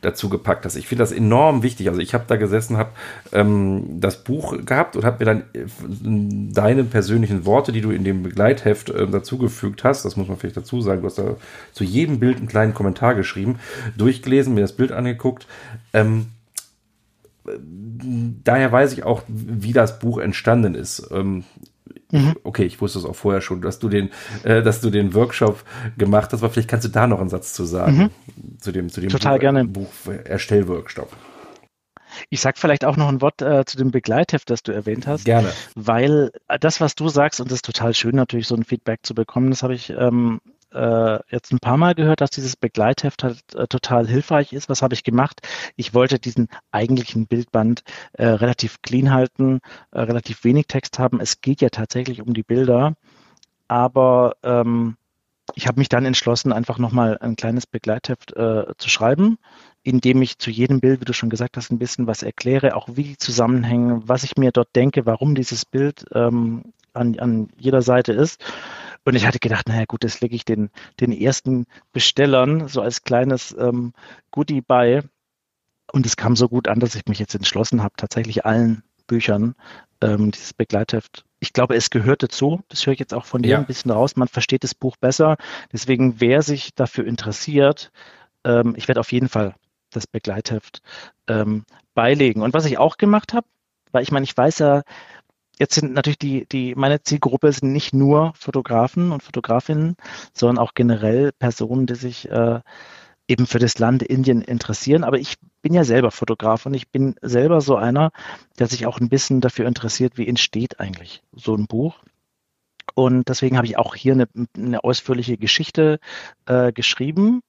dazu gepackt hast. Ich finde das enorm wichtig. Also ich habe da gesessen, habe ähm, das Buch gehabt und habe mir dann äh, deine persönlichen Worte, die du in dem Begleitheft äh, dazugefügt hast, das muss man vielleicht dazu sagen, du hast da zu jedem Bild einen kleinen Kommentar geschrieben, durchgelesen, mir das Bild angeguckt. Ähm, daher weiß ich auch, wie das Buch entstanden ist. Ähm, mhm. Okay, ich wusste es auch vorher schon, dass du den, äh, dass du den Workshop gemacht hast, aber vielleicht kannst du da noch einen Satz zu sagen mhm. zu dem, zu dem Total Buch, gerne. Buch Erstellworkshop. Ich sag vielleicht auch noch ein Wort äh, zu dem Begleitheft, das du erwähnt hast. Gerne. Weil das, was du sagst, und das ist total schön, natürlich so ein Feedback zu bekommen, das habe ich ähm, äh, jetzt ein paar Mal gehört, dass dieses Begleitheft halt äh, total hilfreich ist. Was habe ich gemacht? Ich wollte diesen eigentlichen Bildband äh, relativ clean halten, äh, relativ wenig Text haben. Es geht ja tatsächlich um die Bilder, aber ähm, ich habe mich dann entschlossen, einfach nochmal ein kleines Begleitheft äh, zu schreiben, in dem ich zu jedem Bild, wie du schon gesagt hast, ein bisschen was erkläre, auch wie die zusammenhängen, was ich mir dort denke, warum dieses Bild ähm, an, an jeder Seite ist. Und ich hatte gedacht, naja gut, das lege ich den, den ersten Bestellern so als kleines ähm, Goodie bei. Und es kam so gut an, dass ich mich jetzt entschlossen habe, tatsächlich allen Büchern ähm, dieses Begleitheft. Ich glaube, es gehört dazu. Das höre ich jetzt auch von dir ja. ein bisschen raus. Man versteht das Buch besser. Deswegen, wer sich dafür interessiert, ähm, ich werde auf jeden Fall das Begleitheft ähm, beilegen. Und was ich auch gemacht habe, weil ich meine, ich weiß ja, Jetzt sind natürlich die, die, meine Zielgruppe sind nicht nur Fotografen und Fotografinnen, sondern auch generell Personen, die sich äh, eben für das Land Indien interessieren. Aber ich bin ja selber Fotograf und ich bin selber so einer, der sich auch ein bisschen dafür interessiert, wie entsteht eigentlich so ein Buch. Und deswegen habe ich auch hier eine, eine ausführliche Geschichte äh, geschrieben.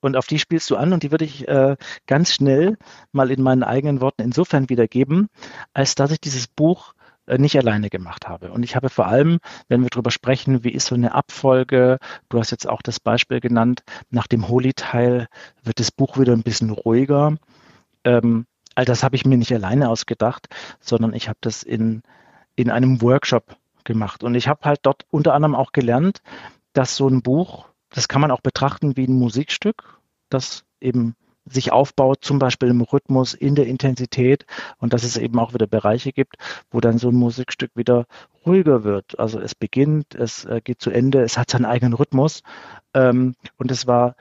Und auf die spielst du an und die würde ich äh, ganz schnell mal in meinen eigenen Worten insofern wiedergeben, als dass ich dieses Buch nicht alleine gemacht habe. Und ich habe vor allem, wenn wir darüber sprechen, wie ist so eine Abfolge, du hast jetzt auch das Beispiel genannt, nach dem Holy-Teil wird das Buch wieder ein bisschen ruhiger. Ähm, all das habe ich mir nicht alleine ausgedacht, sondern ich habe das in, in einem Workshop gemacht. Und ich habe halt dort unter anderem auch gelernt, dass so ein Buch, das kann man auch betrachten wie ein Musikstück, das eben sich aufbaut, zum Beispiel im Rhythmus, in der Intensität und dass es eben auch wieder Bereiche gibt, wo dann so ein Musikstück wieder ruhiger wird. Also es beginnt, es äh, geht zu Ende, es hat seinen eigenen Rhythmus ähm, und es war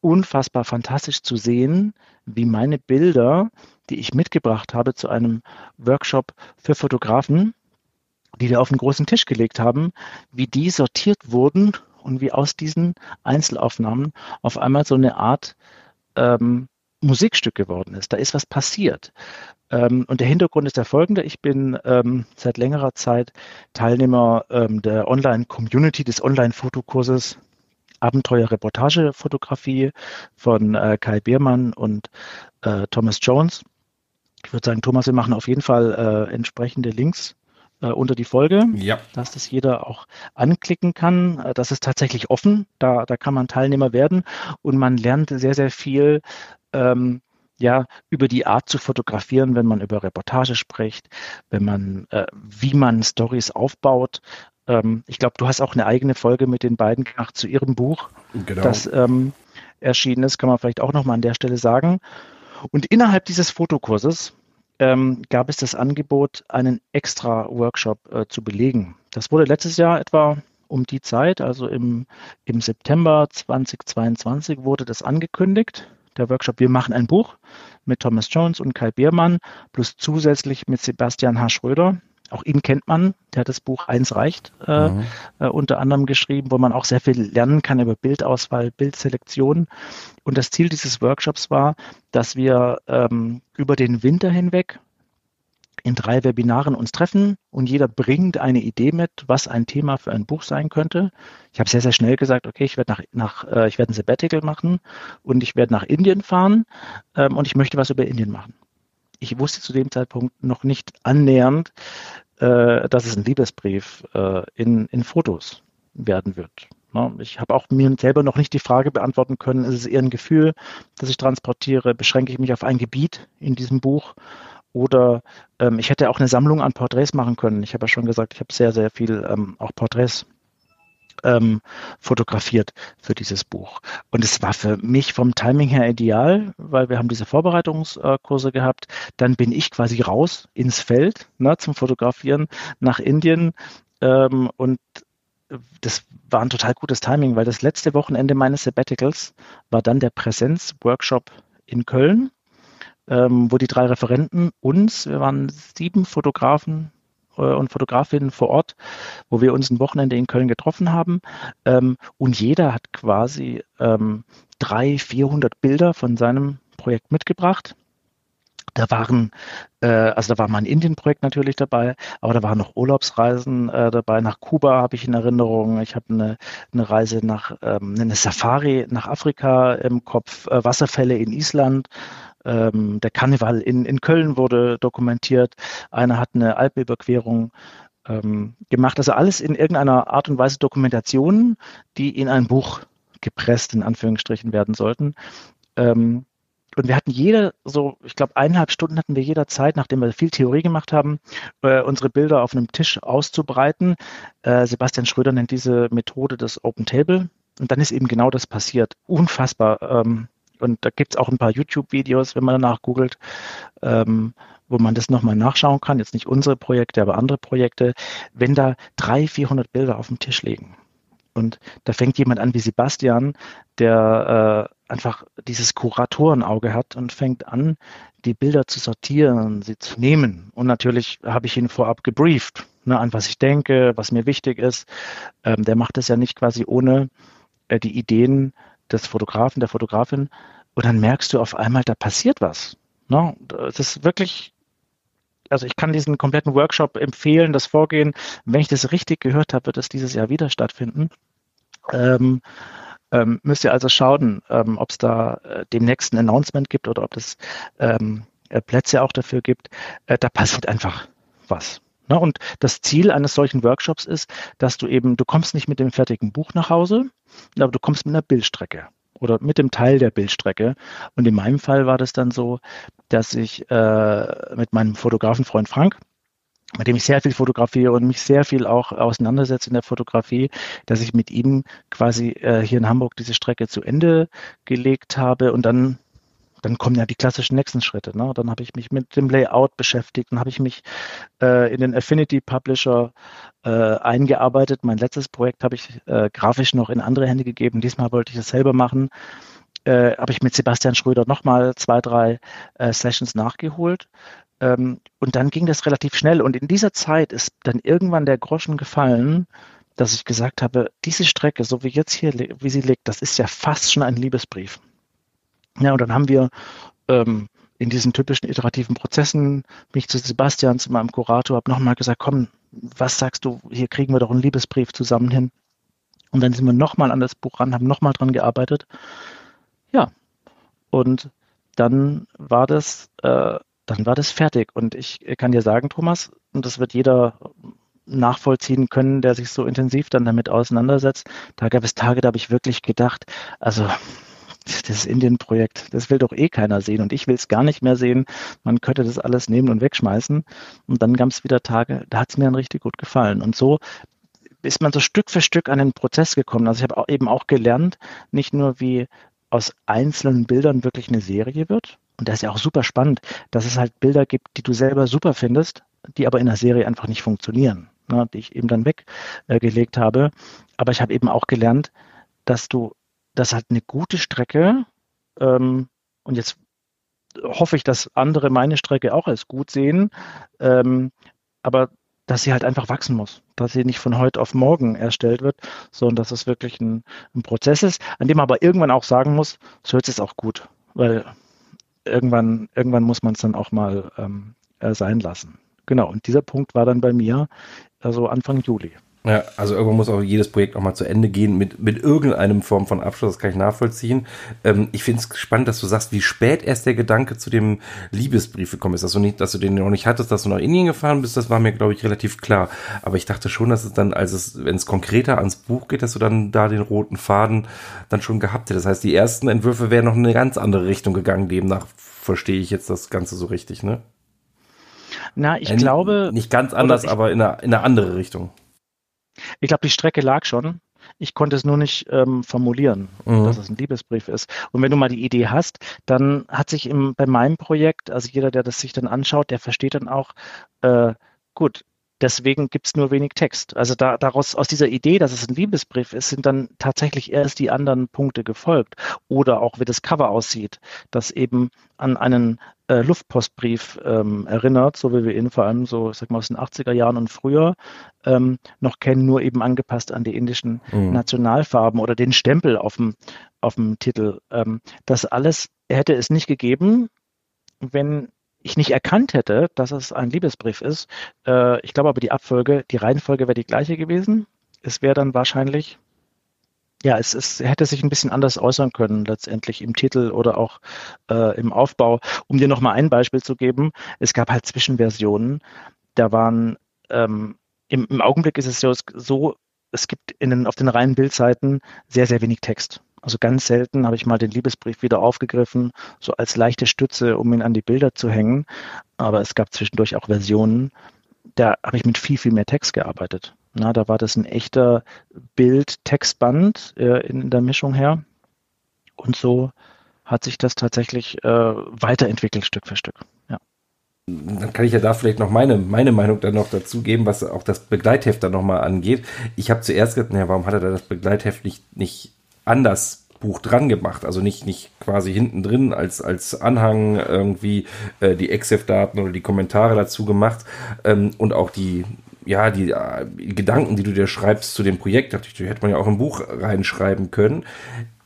unfassbar fantastisch zu sehen, wie meine Bilder, die ich mitgebracht habe zu einem Workshop für Fotografen, die wir auf einen großen Tisch gelegt haben, wie die sortiert wurden und wie aus diesen Einzelaufnahmen auf einmal so eine Art ähm, Musikstück geworden ist. Da ist was passiert. Ähm, und der Hintergrund ist der folgende. Ich bin ähm, seit längerer Zeit Teilnehmer ähm, der Online-Community des Online-Fotokurses Abenteuer-Reportage-Fotografie von äh, Kai Biermann und äh, Thomas Jones. Ich würde sagen, Thomas, wir machen auf jeden Fall äh, entsprechende Links äh, unter die Folge, ja. dass das jeder auch anklicken kann. Äh, das ist tatsächlich offen, da, da kann man Teilnehmer werden und man lernt sehr, sehr viel ähm, ja, über die Art zu fotografieren, wenn man über Reportage spricht, wenn man, äh, wie man Stories aufbaut. Ähm, ich glaube, du hast auch eine eigene Folge mit den beiden gemacht zu ihrem Buch, genau. das ähm, erschienen ist, kann man vielleicht auch nochmal an der Stelle sagen. Und innerhalb dieses Fotokurses ähm, gab es das Angebot, einen extra Workshop äh, zu belegen. Das wurde letztes Jahr etwa um die Zeit, also im, im September 2022 wurde das angekündigt. Der Workshop Wir machen ein Buch mit Thomas Jones und Kai Biermann, plus zusätzlich mit Sebastian H. Schröder, auch ihn kennt man, der hat das Buch Eins reicht äh, mhm. äh, unter anderem geschrieben, wo man auch sehr viel lernen kann über Bildauswahl, Bildselektion. Und das Ziel dieses Workshops war, dass wir ähm, über den Winter hinweg in drei Webinaren uns treffen und jeder bringt eine Idee mit, was ein Thema für ein Buch sein könnte. Ich habe sehr, sehr schnell gesagt, okay, ich werde nach, nach äh, ich werde ein Sabbatical machen und ich werde nach Indien fahren ähm, und ich möchte was über Indien machen ich wusste zu dem Zeitpunkt noch nicht annähernd, äh, dass es ein Liebesbrief äh, in, in Fotos werden wird. Ne? Ich habe auch mir selber noch nicht die Frage beantworten können, ist es eher ein Gefühl, das ich transportiere, beschränke ich mich auf ein Gebiet in diesem Buch oder ähm, ich hätte auch eine Sammlung an Porträts machen können. Ich habe ja schon gesagt, ich habe sehr, sehr viel ähm, auch Porträts ähm, fotografiert für dieses Buch. Und es war für mich vom Timing her ideal, weil wir haben diese Vorbereitungskurse gehabt. Dann bin ich quasi raus ins Feld ne, zum Fotografieren nach Indien. Ähm, und das war ein total gutes Timing, weil das letzte Wochenende meines Sabbaticals war dann der Präsenz-Workshop in Köln, ähm, wo die drei Referenten uns, wir waren sieben Fotografen, und Fotografinnen vor Ort, wo wir uns ein Wochenende in Köln getroffen haben. Ähm, und jeder hat quasi ähm, drei, 400 Bilder von seinem Projekt mitgebracht. Da waren, äh, also da war mein Indien-Projekt natürlich dabei, aber da waren noch Urlaubsreisen äh, dabei. Nach Kuba habe ich in Erinnerung. Ich habe eine, eine Reise nach, ähm, eine Safari nach Afrika im Kopf, äh, Wasserfälle in Island, ähm, der Karneval in, in Köln wurde dokumentiert. Einer hat eine Alpenüberquerung ähm, gemacht. Also alles in irgendeiner Art und Weise Dokumentationen, die in ein Buch gepresst, in Anführungsstrichen, werden sollten. Ähm, und wir hatten jeder so, ich glaube, eineinhalb Stunden hatten wir jeder Zeit, nachdem wir viel Theorie gemacht haben, äh, unsere Bilder auf einem Tisch auszubreiten. Äh, Sebastian Schröder nennt diese Methode das Open Table. Und dann ist eben genau das passiert. Unfassbar ähm, und da gibt es auch ein paar YouTube-Videos, wenn man danach googelt, ähm, wo man das nochmal nachschauen kann. Jetzt nicht unsere Projekte, aber andere Projekte. Wenn da 300, 400 Bilder auf dem Tisch liegen und da fängt jemand an wie Sebastian, der äh, einfach dieses Kuratorenauge hat und fängt an, die Bilder zu sortieren, sie zu nehmen. Und natürlich habe ich ihn vorab gebrieft, ne, an was ich denke, was mir wichtig ist. Ähm, der macht es ja nicht quasi ohne äh, die Ideen des Fotografen, der Fotografin und dann merkst du auf einmal, da passiert was. Ne? Das ist wirklich, also ich kann diesen kompletten Workshop empfehlen, das Vorgehen. Wenn ich das richtig gehört habe, wird es dieses Jahr wieder stattfinden. Ähm, ähm, müsst ihr also schauen, ähm, ob es da äh, demnächst ein Announcement gibt oder ob es ähm, äh, Plätze auch dafür gibt. Äh, da passiert einfach was. Ne? Und das Ziel eines solchen Workshops ist, dass du eben, du kommst nicht mit dem fertigen Buch nach Hause, aber du kommst mit einer Bildstrecke oder mit dem Teil der Bildstrecke. Und in meinem Fall war das dann so, dass ich äh, mit meinem Fotografenfreund Frank, mit dem ich sehr viel fotografiere und mich sehr viel auch auseinandersetze in der Fotografie, dass ich mit ihm quasi äh, hier in Hamburg diese Strecke zu Ende gelegt habe und dann dann kommen ja die klassischen nächsten Schritte. Ne? Dann habe ich mich mit dem Layout beschäftigt, dann habe ich mich äh, in den Affinity Publisher äh, eingearbeitet. Mein letztes Projekt habe ich äh, grafisch noch in andere Hände gegeben. Diesmal wollte ich es selber machen. Äh, habe ich mit Sebastian Schröder nochmal zwei, drei äh, Sessions nachgeholt. Ähm, und dann ging das relativ schnell. Und in dieser Zeit ist dann irgendwann der Groschen gefallen, dass ich gesagt habe, diese Strecke, so wie jetzt hier, wie sie liegt, das ist ja fast schon ein Liebesbrief. Ja, und dann haben wir ähm, in diesen typischen iterativen Prozessen mich zu Sebastian, zu meinem Kurator, habe nochmal gesagt, komm, was sagst du, hier kriegen wir doch einen Liebesbrief zusammen hin. Und dann sind wir nochmal an das Buch ran, haben nochmal dran gearbeitet. Ja, und dann war das, äh, dann war das fertig. Und ich kann dir sagen, Thomas, und das wird jeder nachvollziehen können, der sich so intensiv dann damit auseinandersetzt. Da gab es Tage, da habe ich wirklich gedacht, also das Indien-Projekt, das will doch eh keiner sehen und ich will es gar nicht mehr sehen. Man könnte das alles nehmen und wegschmeißen. Und dann gab es wieder Tage, da hat es mir dann richtig gut gefallen. Und so ist man so Stück für Stück an den Prozess gekommen. Also ich habe eben auch gelernt, nicht nur wie aus einzelnen Bildern wirklich eine Serie wird. Und das ist ja auch super spannend, dass es halt Bilder gibt, die du selber super findest, die aber in der Serie einfach nicht funktionieren, ne, die ich eben dann weggelegt habe. Aber ich habe eben auch gelernt, dass du das hat eine gute Strecke. Ähm, und jetzt hoffe ich, dass andere meine Strecke auch als gut sehen. Ähm, aber dass sie halt einfach wachsen muss, dass sie nicht von heute auf morgen erstellt wird, sondern dass es wirklich ein, ein Prozess ist, an dem man aber irgendwann auch sagen muss, so jetzt ist auch gut, weil irgendwann, irgendwann muss man es dann auch mal ähm, äh, sein lassen. Genau, und dieser Punkt war dann bei mir also Anfang Juli. Ja, also irgendwann muss auch jedes Projekt auch mal zu Ende gehen mit, mit irgendeinem Form von Abschluss, das kann ich nachvollziehen. Ähm, ich finde es spannend, dass du sagst, wie spät erst der Gedanke zu dem Liebesbrief gekommen ist. Dass du, nicht, dass du den noch nicht hattest, dass du nach Indien gefahren bist, das war mir, glaube ich, relativ klar. Aber ich dachte schon, dass es dann, als es, wenn es konkreter ans Buch geht, dass du dann da den roten Faden dann schon gehabt hättest. Das heißt, die ersten Entwürfe wären noch in eine ganz andere Richtung gegangen. Demnach verstehe ich jetzt das Ganze so richtig, ne? Na, ich ja, glaube. Nicht ganz anders, ich, aber in eine, in eine andere Richtung. Ich glaube, die Strecke lag schon. Ich konnte es nur nicht ähm, formulieren, mhm. dass es ein Liebesbrief ist. Und wenn du mal die Idee hast, dann hat sich im, bei meinem Projekt, also jeder, der das sich dann anschaut, der versteht dann auch, äh, gut, deswegen gibt es nur wenig Text. Also da, daraus, aus dieser Idee, dass es ein Liebesbrief ist, sind dann tatsächlich erst die anderen Punkte gefolgt. Oder auch wie das Cover aussieht, das eben an einen äh, Luftpostbrief ähm, erinnert, so wie wir ihn vor allem so, ich sag mal, aus den 80er Jahren und früher ähm, noch kennen, nur eben angepasst an die indischen mhm. Nationalfarben oder den Stempel auf dem, auf dem Titel. Ähm, das alles hätte es nicht gegeben, wenn ich nicht erkannt hätte, dass es ein Liebesbrief ist. Äh, ich glaube aber, die Abfolge, die Reihenfolge wäre die gleiche gewesen. Es wäre dann wahrscheinlich, ja, es, es hätte sich ein bisschen anders äußern können, letztendlich im Titel oder auch äh, im Aufbau. Um dir nochmal ein Beispiel zu geben, es gab halt Zwischenversionen. Da waren, ähm, im, im Augenblick ist es so, so es gibt in den, auf den reinen Bildseiten sehr, sehr wenig Text. Also ganz selten habe ich mal den Liebesbrief wieder aufgegriffen, so als leichte Stütze, um ihn an die Bilder zu hängen. Aber es gab zwischendurch auch Versionen, da habe ich mit viel, viel mehr Text gearbeitet. Na, da war das ein echter Bild-Textband äh, in, der Mischung her. Und so hat sich das tatsächlich äh, weiterentwickelt, Stück für Stück. Ja dann kann ich ja da vielleicht noch meine, meine Meinung dann noch dazu geben, was auch das Begleitheft dann nochmal angeht. Ich habe zuerst gedacht, naja, warum hat er da das Begleitheft nicht, nicht anders Buch dran gemacht, also nicht, nicht quasi hinten drin als, als Anhang irgendwie äh, die EXIF-Daten oder die Kommentare dazu gemacht. Ähm, und auch die, ja, die äh, Gedanken, die du dir schreibst zu dem Projekt, dachte ich, die hätte man ja auch im Buch reinschreiben können.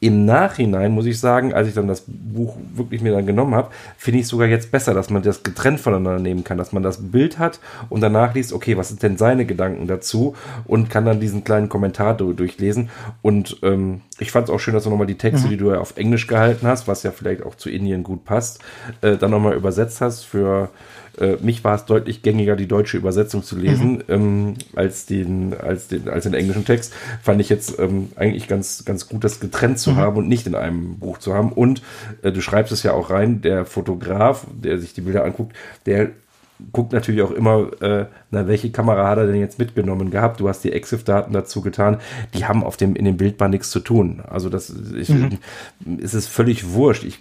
Im Nachhinein muss ich sagen, als ich dann das Buch wirklich mir dann genommen habe, finde ich sogar jetzt besser, dass man das getrennt voneinander nehmen kann, dass man das Bild hat und danach liest, okay, was sind denn seine Gedanken dazu? Und kann dann diesen kleinen Kommentar durchlesen. Und ähm, ich fand es auch schön, dass du nochmal die Texte, mhm. die du ja auf Englisch gehalten hast, was ja vielleicht auch zu Indien gut passt, äh, dann nochmal übersetzt hast. Für äh, mich war es deutlich gängiger, die deutsche Übersetzung zu lesen, mhm. ähm, als, den, als, den, als den englischen Text. Fand ich jetzt ähm, eigentlich ganz, ganz gut, das getrennt zu mhm. haben und nicht in einem Buch zu haben. Und äh, du schreibst es ja auch rein, der Fotograf, der sich die Bilder anguckt, der guckt natürlich auch immer, äh, na, welche Kamera hat er denn jetzt mitgenommen gehabt? Du hast die EXIF-Daten dazu getan. Die haben auf dem, in dem Bildband nichts zu tun. Also das ich, mhm. ist es völlig wurscht, ich,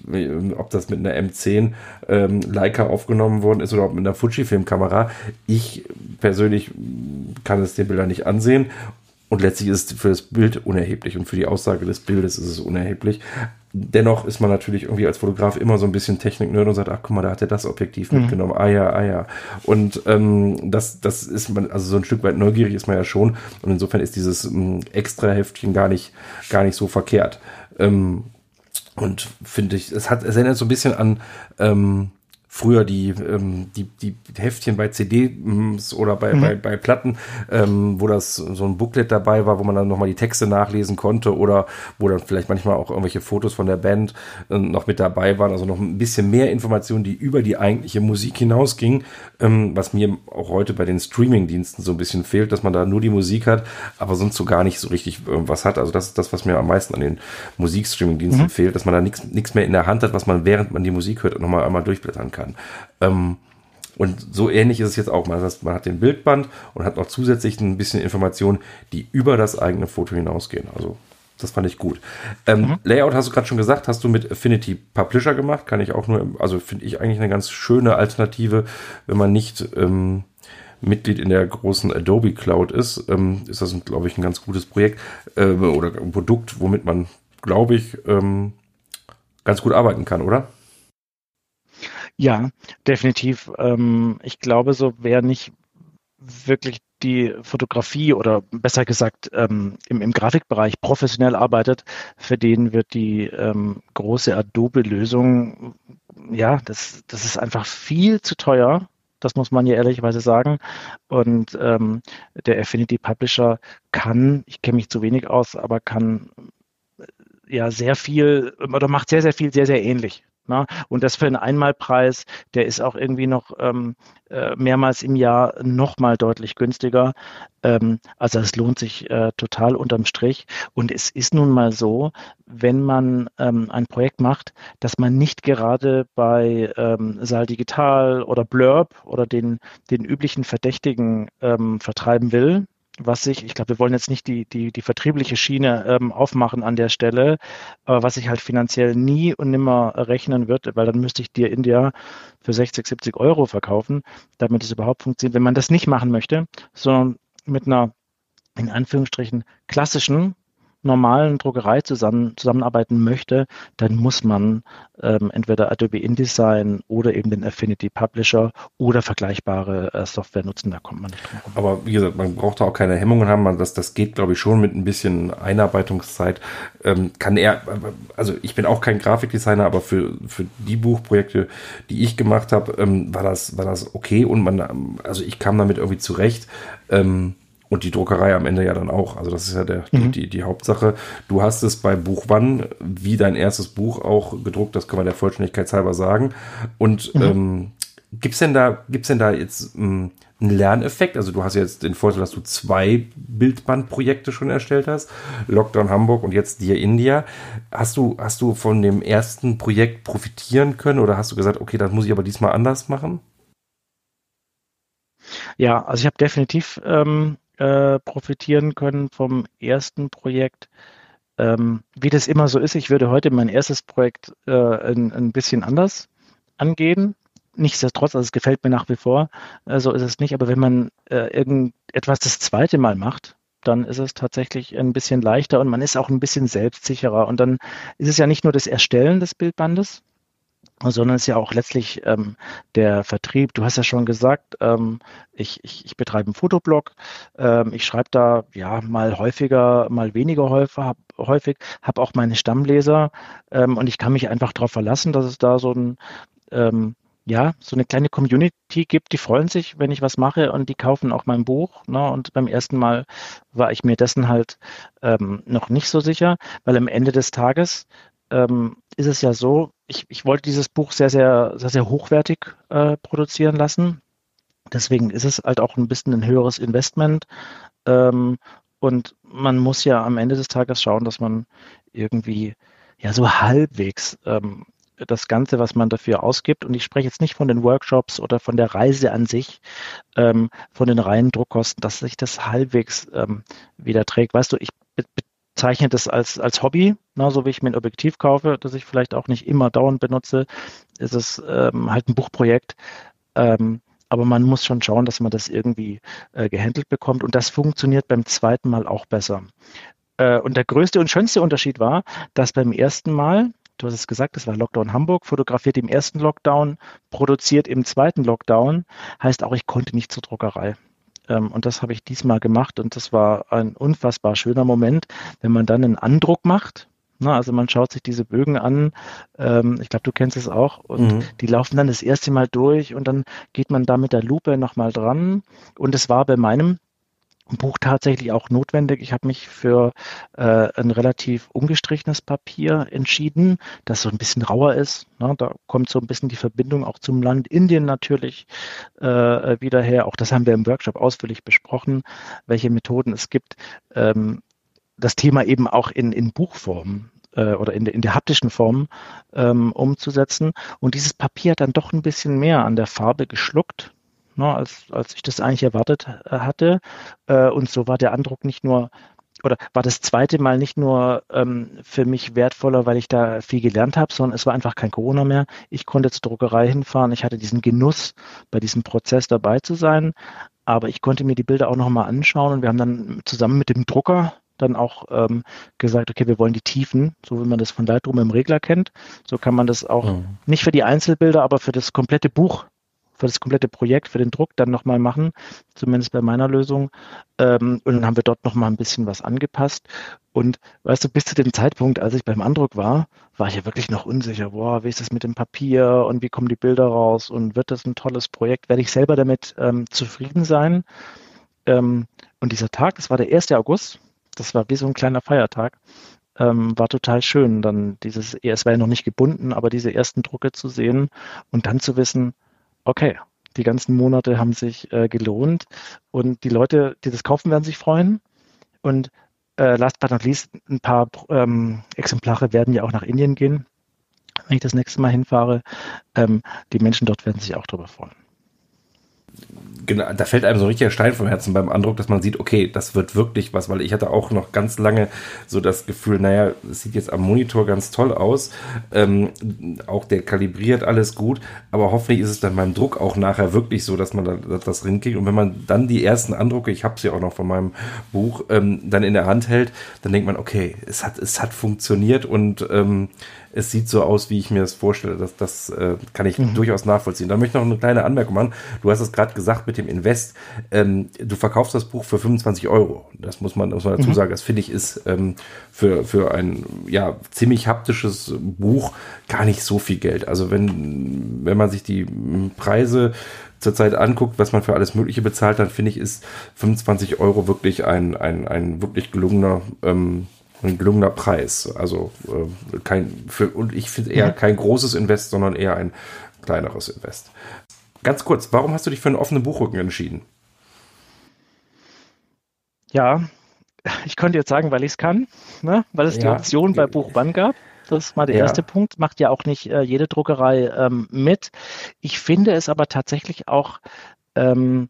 ob das mit einer M10 ähm, Leica aufgenommen worden ist oder ob mit einer Fujifilm-Kamera. Ich persönlich kann es den Bildern nicht ansehen und letztlich ist es für das Bild unerheblich und für die Aussage des Bildes ist es unerheblich. Dennoch ist man natürlich irgendwie als Fotograf immer so ein bisschen Technik-Nerd und sagt, ach guck mal, da hat er das Objektiv mhm. mitgenommen. Ah ja, ah ja. Und ähm, das, das ist man, also so ein Stück weit neugierig ist man ja schon. Und insofern ist dieses ähm, extra Heftchen gar nicht, gar nicht so verkehrt. Ähm, und finde ich, es hat, es erinnert so ein bisschen an, ähm, früher die, ähm, die, die Heftchen bei CDs oder bei, mhm. bei, bei Platten, ähm, wo das so ein Booklet dabei war, wo man dann nochmal die Texte nachlesen konnte oder wo dann vielleicht manchmal auch irgendwelche Fotos von der Band äh, noch mit dabei waren, also noch ein bisschen mehr Informationen, die über die eigentliche Musik hinausgingen, ähm, was mir auch heute bei den Streaming-Diensten so ein bisschen fehlt, dass man da nur die Musik hat, aber sonst so gar nicht so richtig äh, was hat. Also das ist das, was mir am meisten an den Musikstreaming-Diensten mhm. fehlt, dass man da nichts mehr in der Hand hat, was man während man die Musik hört nochmal einmal durchblättern kann kann. Ähm, und so ähnlich ist es jetzt auch. Man, das heißt, man hat den Bildband und hat noch zusätzlich ein bisschen Informationen, die über das eigene Foto hinausgehen. Also das fand ich gut. Ähm, mhm. Layout hast du gerade schon gesagt, hast du mit Affinity Publisher gemacht. Kann ich auch nur, also finde ich eigentlich eine ganz schöne Alternative, wenn man nicht ähm, Mitglied in der großen Adobe Cloud ist, ähm, ist das, glaube ich, ein ganz gutes Projekt äh, oder ein Produkt, womit man, glaube ich, ähm, ganz gut arbeiten kann, oder? Ja, definitiv. Ähm, ich glaube, so wer nicht wirklich die Fotografie oder besser gesagt ähm, im, im Grafikbereich professionell arbeitet, für den wird die ähm, große Adobe-Lösung, ja, das, das ist einfach viel zu teuer. Das muss man ja ehrlicherweise sagen. Und ähm, der Affinity Publisher kann, ich kenne mich zu wenig aus, aber kann äh, ja sehr viel oder macht sehr, sehr viel sehr, sehr ähnlich. Na? Und das für einen Einmalpreis, der ist auch irgendwie noch ähm, äh, mehrmals im Jahr nochmal deutlich günstiger. Ähm, also es lohnt sich äh, total unterm Strich. Und es ist nun mal so, wenn man ähm, ein Projekt macht, dass man nicht gerade bei ähm, Saal Digital oder Blurb oder den, den üblichen Verdächtigen ähm, vertreiben will, was sich, ich glaube, wir wollen jetzt nicht die, die, die vertriebliche Schiene ähm, aufmachen an der Stelle, aber was sich halt finanziell nie und nimmer rechnen wird, weil dann müsste ich dir India für 60, 70 Euro verkaufen, damit es überhaupt funktioniert. Wenn man das nicht machen möchte, sondern mit einer in Anführungsstrichen klassischen normalen Druckerei zusammen, zusammenarbeiten möchte, dann muss man ähm, entweder Adobe InDesign oder eben den Affinity Publisher oder vergleichbare äh, Software nutzen. Da kommt man nicht drum Aber wie gesagt, man braucht da auch keine Hemmungen haben. Das, das geht, glaube ich, schon mit ein bisschen Einarbeitungszeit. Ähm, kann er, also ich bin auch kein Grafikdesigner, aber für, für die Buchprojekte, die ich gemacht habe, ähm, war, das, war das okay und man, also ich kam damit irgendwie zurecht. Ähm, und die Druckerei am Ende ja dann auch. Also das ist ja der, mhm. die, die Hauptsache. Du hast es bei Buch Wann, wie dein erstes Buch auch gedruckt, das kann man der Vollständigkeit halber sagen. Und mhm. ähm, gibt's denn da, gibt's denn da jetzt ähm, einen Lerneffekt? Also du hast jetzt den Vorteil, dass du zwei Bildbandprojekte schon erstellt hast. Lockdown Hamburg und jetzt Dear India. Hast du, hast du von dem ersten Projekt profitieren können oder hast du gesagt, okay, das muss ich aber diesmal anders machen? Ja, also ich habe definitiv ähm, äh, profitieren können vom ersten Projekt. Ähm, wie das immer so ist, ich würde heute mein erstes Projekt äh, ein, ein, bisschen anders angehen. Nichtsdestotrotz, also es gefällt mir nach wie vor, äh, so ist es nicht. Aber wenn man äh, irgendetwas das zweite Mal macht, dann ist es tatsächlich ein bisschen leichter und man ist auch ein bisschen selbstsicherer. Und dann ist es ja nicht nur das Erstellen des Bildbandes, sondern es ist ja auch letztlich ähm, der Vertrieb. Du hast ja schon gesagt, ähm, ich, ich, ich betreibe einen Fotoblog. Ähm, ich schreibe da ja mal häufiger, mal weniger häufig, hab, häufig, habe auch meine Stammleser ähm, und ich kann mich einfach darauf verlassen, dass es da so ein ähm, ja, so eine kleine Community gibt, die freuen sich, wenn ich was mache und die kaufen auch mein Buch. Ne? Und beim ersten Mal war ich mir dessen halt ähm, noch nicht so sicher, weil am Ende des Tages ähm, ist es ja so, ich, ich wollte dieses Buch sehr, sehr, sehr, sehr hochwertig äh, produzieren lassen. Deswegen ist es halt auch ein bisschen ein höheres Investment. Ähm, und man muss ja am Ende des Tages schauen, dass man irgendwie ja so halbwegs ähm, das Ganze, was man dafür ausgibt, und ich spreche jetzt nicht von den Workshops oder von der Reise an sich, ähm, von den reinen Druckkosten, dass sich das halbwegs ähm, wieder trägt. Weißt du, ich bezeichne das als, als Hobby, na, so wie ich mir ein Objektiv kaufe, das ich vielleicht auch nicht immer dauernd benutze, ist es ähm, halt ein Buchprojekt. Ähm, aber man muss schon schauen, dass man das irgendwie äh, gehandelt bekommt und das funktioniert beim zweiten Mal auch besser. Äh, und der größte und schönste Unterschied war, dass beim ersten Mal du hast es gesagt, das war Lockdown Hamburg, fotografiert im ersten Lockdown, produziert im zweiten Lockdown, heißt auch, ich konnte nicht zur Druckerei. Ähm, und das habe ich diesmal gemacht und das war ein unfassbar schöner Moment, wenn man dann einen Andruck macht. Na, also man schaut sich diese Bögen an, ähm, ich glaube, du kennst es auch, und mhm. die laufen dann das erste Mal durch und dann geht man da mit der Lupe nochmal dran. Und es war bei meinem Buch tatsächlich auch notwendig. Ich habe mich für äh, ein relativ ungestrichenes Papier entschieden, das so ein bisschen rauer ist. Ne? Da kommt so ein bisschen die Verbindung auch zum Land Indien natürlich äh, wieder her. Auch das haben wir im Workshop ausführlich besprochen, welche Methoden es gibt. Ähm, das Thema eben auch in, in Buchform äh, oder in, in der haptischen Form ähm, umzusetzen. Und dieses Papier hat dann doch ein bisschen mehr an der Farbe geschluckt ne, als, als ich das eigentlich erwartet äh, hatte. Äh, und so war der Andruck nicht nur oder war das zweite Mal nicht nur ähm, für mich wertvoller, weil ich da viel gelernt habe, sondern es war einfach kein Corona mehr. Ich konnte zur Druckerei hinfahren. Ich hatte diesen Genuss, bei diesem Prozess dabei zu sein. Aber ich konnte mir die Bilder auch nochmal anschauen und wir haben dann zusammen mit dem Drucker dann auch ähm, gesagt, okay, wir wollen die Tiefen, so wie man das von Lightroom im Regler kennt. So kann man das auch mhm. nicht für die Einzelbilder, aber für das komplette Buch für das komplette Projekt, für den Druck dann nochmal machen, zumindest bei meiner Lösung. Ähm, und dann haben wir dort nochmal ein bisschen was angepasst. Und weißt du, bis zu dem Zeitpunkt, als ich beim Andruck war, war ich ja wirklich noch unsicher, boah, wie ist das mit dem Papier und wie kommen die Bilder raus und wird das ein tolles Projekt? Werde ich selber damit ähm, zufrieden sein? Ähm, und dieser Tag, das war der 1. August, das war wie so ein kleiner Feiertag. Ähm, war total schön, dann dieses, es war ja noch nicht gebunden, aber diese ersten Drucke zu sehen und dann zu wissen, okay, die ganzen Monate haben sich äh, gelohnt und die Leute, die das kaufen, werden sich freuen. Und äh, last but not least, ein paar ähm, Exemplare werden ja auch nach Indien gehen, wenn ich das nächste Mal hinfahre. Ähm, die Menschen dort werden sich auch darüber freuen genau, da fällt einem so ein richtiger Stein vom Herzen beim Andruck, dass man sieht, okay, das wird wirklich was, weil ich hatte auch noch ganz lange so das Gefühl, naja, es sieht jetzt am Monitor ganz toll aus, ähm, auch der kalibriert alles gut, aber hoffentlich ist es dann beim Druck auch nachher wirklich so, dass man da, das rinkriegt und wenn man dann die ersten Andrucke, ich habe sie auch noch von meinem Buch, ähm, dann in der Hand hält, dann denkt man, okay, es hat, es hat funktioniert und ähm, es sieht so aus, wie ich mir das vorstelle. Das, das äh, kann ich mhm. durchaus nachvollziehen. Da möchte ich noch eine kleine Anmerkung machen. Du hast es gerade gesagt mit dem Invest. Ähm, du verkaufst das Buch für 25 Euro. Das muss man, muss man dazu mhm. sagen. Das finde ich ist ähm, für, für ein ja, ziemlich haptisches Buch gar nicht so viel Geld. Also wenn, wenn man sich die Preise zurzeit anguckt, was man für alles Mögliche bezahlt, dann finde ich, ist 25 Euro wirklich ein, ein, ein wirklich gelungener ähm, ein gelungener Preis. Also äh, kein für, und ich finde eher kein großes Invest, sondern eher ein kleineres Invest. Ganz kurz, warum hast du dich für einen offenen Buchrücken entschieden? Ja, ich könnte jetzt sagen, weil ich es kann, ne? weil es ja. die Option bei Buchbann gab. Das ist mal der ja. erste Punkt. Macht ja auch nicht äh, jede Druckerei ähm, mit. Ich finde es aber tatsächlich auch, ähm,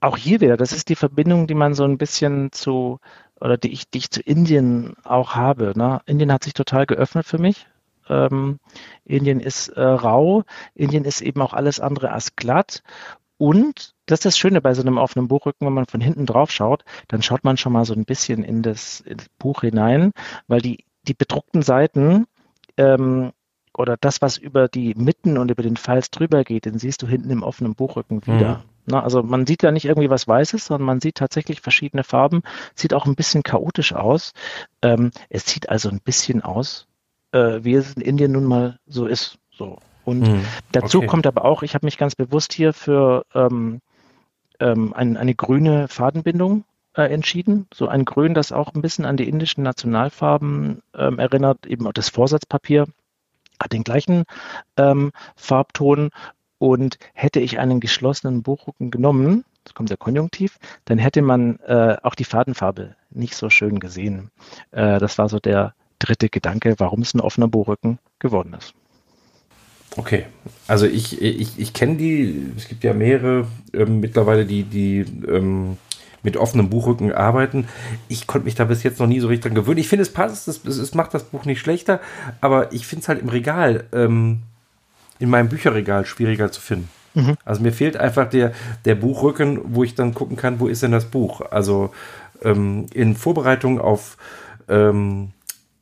auch hier wieder, das ist die Verbindung, die man so ein bisschen zu, oder die ich, die ich zu Indien auch habe. Ne? Indien hat sich total geöffnet für mich. Ähm, Indien ist äh, rau, Indien ist eben auch alles andere als glatt. Und das ist das Schöne bei so einem offenen Buchrücken, wenn man von hinten drauf schaut, dann schaut man schon mal so ein bisschen in das, in das Buch hinein, weil die, die bedruckten Seiten ähm, oder das, was über die Mitten und über den Files drüber geht, den siehst du hinten im offenen Buchrücken wieder. Mhm. Na, also man sieht ja nicht irgendwie was Weißes, sondern man sieht tatsächlich verschiedene Farben, sieht auch ein bisschen chaotisch aus. Ähm, es sieht also ein bisschen aus, äh, wie es in Indien nun mal so ist. So. Und mhm. dazu okay. kommt aber auch, ich habe mich ganz bewusst hier für ähm, ähm, ein, eine grüne Fadenbindung äh, entschieden. So ein Grün, das auch ein bisschen an die indischen Nationalfarben ähm, erinnert, eben auch das Vorsatzpapier hat den gleichen ähm, Farbton und hätte ich einen geschlossenen Buchrücken genommen, das kommt der Konjunktiv, dann hätte man äh, auch die Fadenfarbe nicht so schön gesehen. Äh, das war so der dritte Gedanke, warum es ein offener Buchrücken geworden ist. Okay, also ich, ich, ich kenne die, es gibt ja mehrere ähm, mittlerweile, die, die ähm, mit offenem Buchrücken arbeiten. Ich konnte mich da bis jetzt noch nie so richtig dran gewöhnen. Ich finde, es passt, es, es, macht das Buch nicht schlechter, aber ich finde es halt im Regal, ähm, in meinem Bücherregal schwieriger zu finden. Mhm. Also mir fehlt einfach der, der Buchrücken, wo ich dann gucken kann, wo ist denn das Buch? Also ähm, in Vorbereitung auf ähm,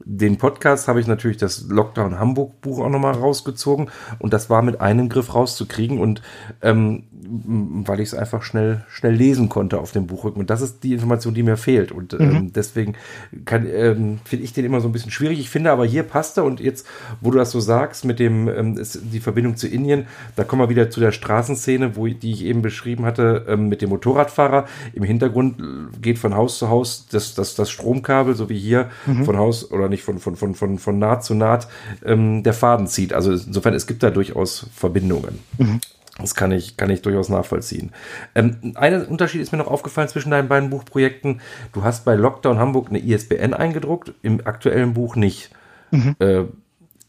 den Podcast habe ich natürlich das Lockdown Hamburg Buch auch nochmal rausgezogen und das war mit einem Griff rauszukriegen und ähm, weil ich es einfach schnell, schnell lesen konnte auf dem Buchrücken. Und das ist die Information, die mir fehlt. Und ähm, mhm. deswegen ähm, finde ich den immer so ein bisschen schwierig. Ich finde aber hier passt er und jetzt, wo du das so sagst, mit dem, ähm, ist die Verbindung zu Indien, da kommen wir wieder zu der Straßenszene, wo die ich eben beschrieben hatte, ähm, mit dem Motorradfahrer. Im Hintergrund geht von Haus zu Haus das, das, das Stromkabel, so wie hier mhm. von Haus oder nicht von, von, von, von, von Naht zu Naht ähm, der Faden zieht. Also insofern, es gibt da durchaus Verbindungen. Mhm. Das kann ich, kann ich durchaus nachvollziehen. Ähm, ein Unterschied ist mir noch aufgefallen zwischen deinen beiden Buchprojekten. Du hast bei Lockdown Hamburg eine ISBN eingedruckt, im aktuellen Buch nicht. Mhm. Äh,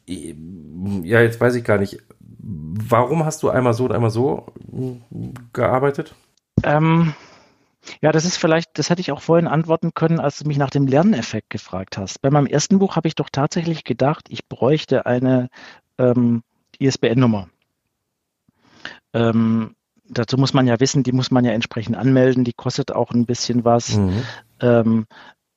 ja, jetzt weiß ich gar nicht. Warum hast du einmal so und einmal so gearbeitet? Ähm, ja, das ist vielleicht, das hätte ich auch vorhin antworten können, als du mich nach dem Lerneffekt gefragt hast. Bei meinem ersten Buch habe ich doch tatsächlich gedacht, ich bräuchte eine ähm, ISBN-Nummer. Ähm, dazu muss man ja wissen, die muss man ja entsprechend anmelden, die kostet auch ein bisschen was. Mhm. Ähm,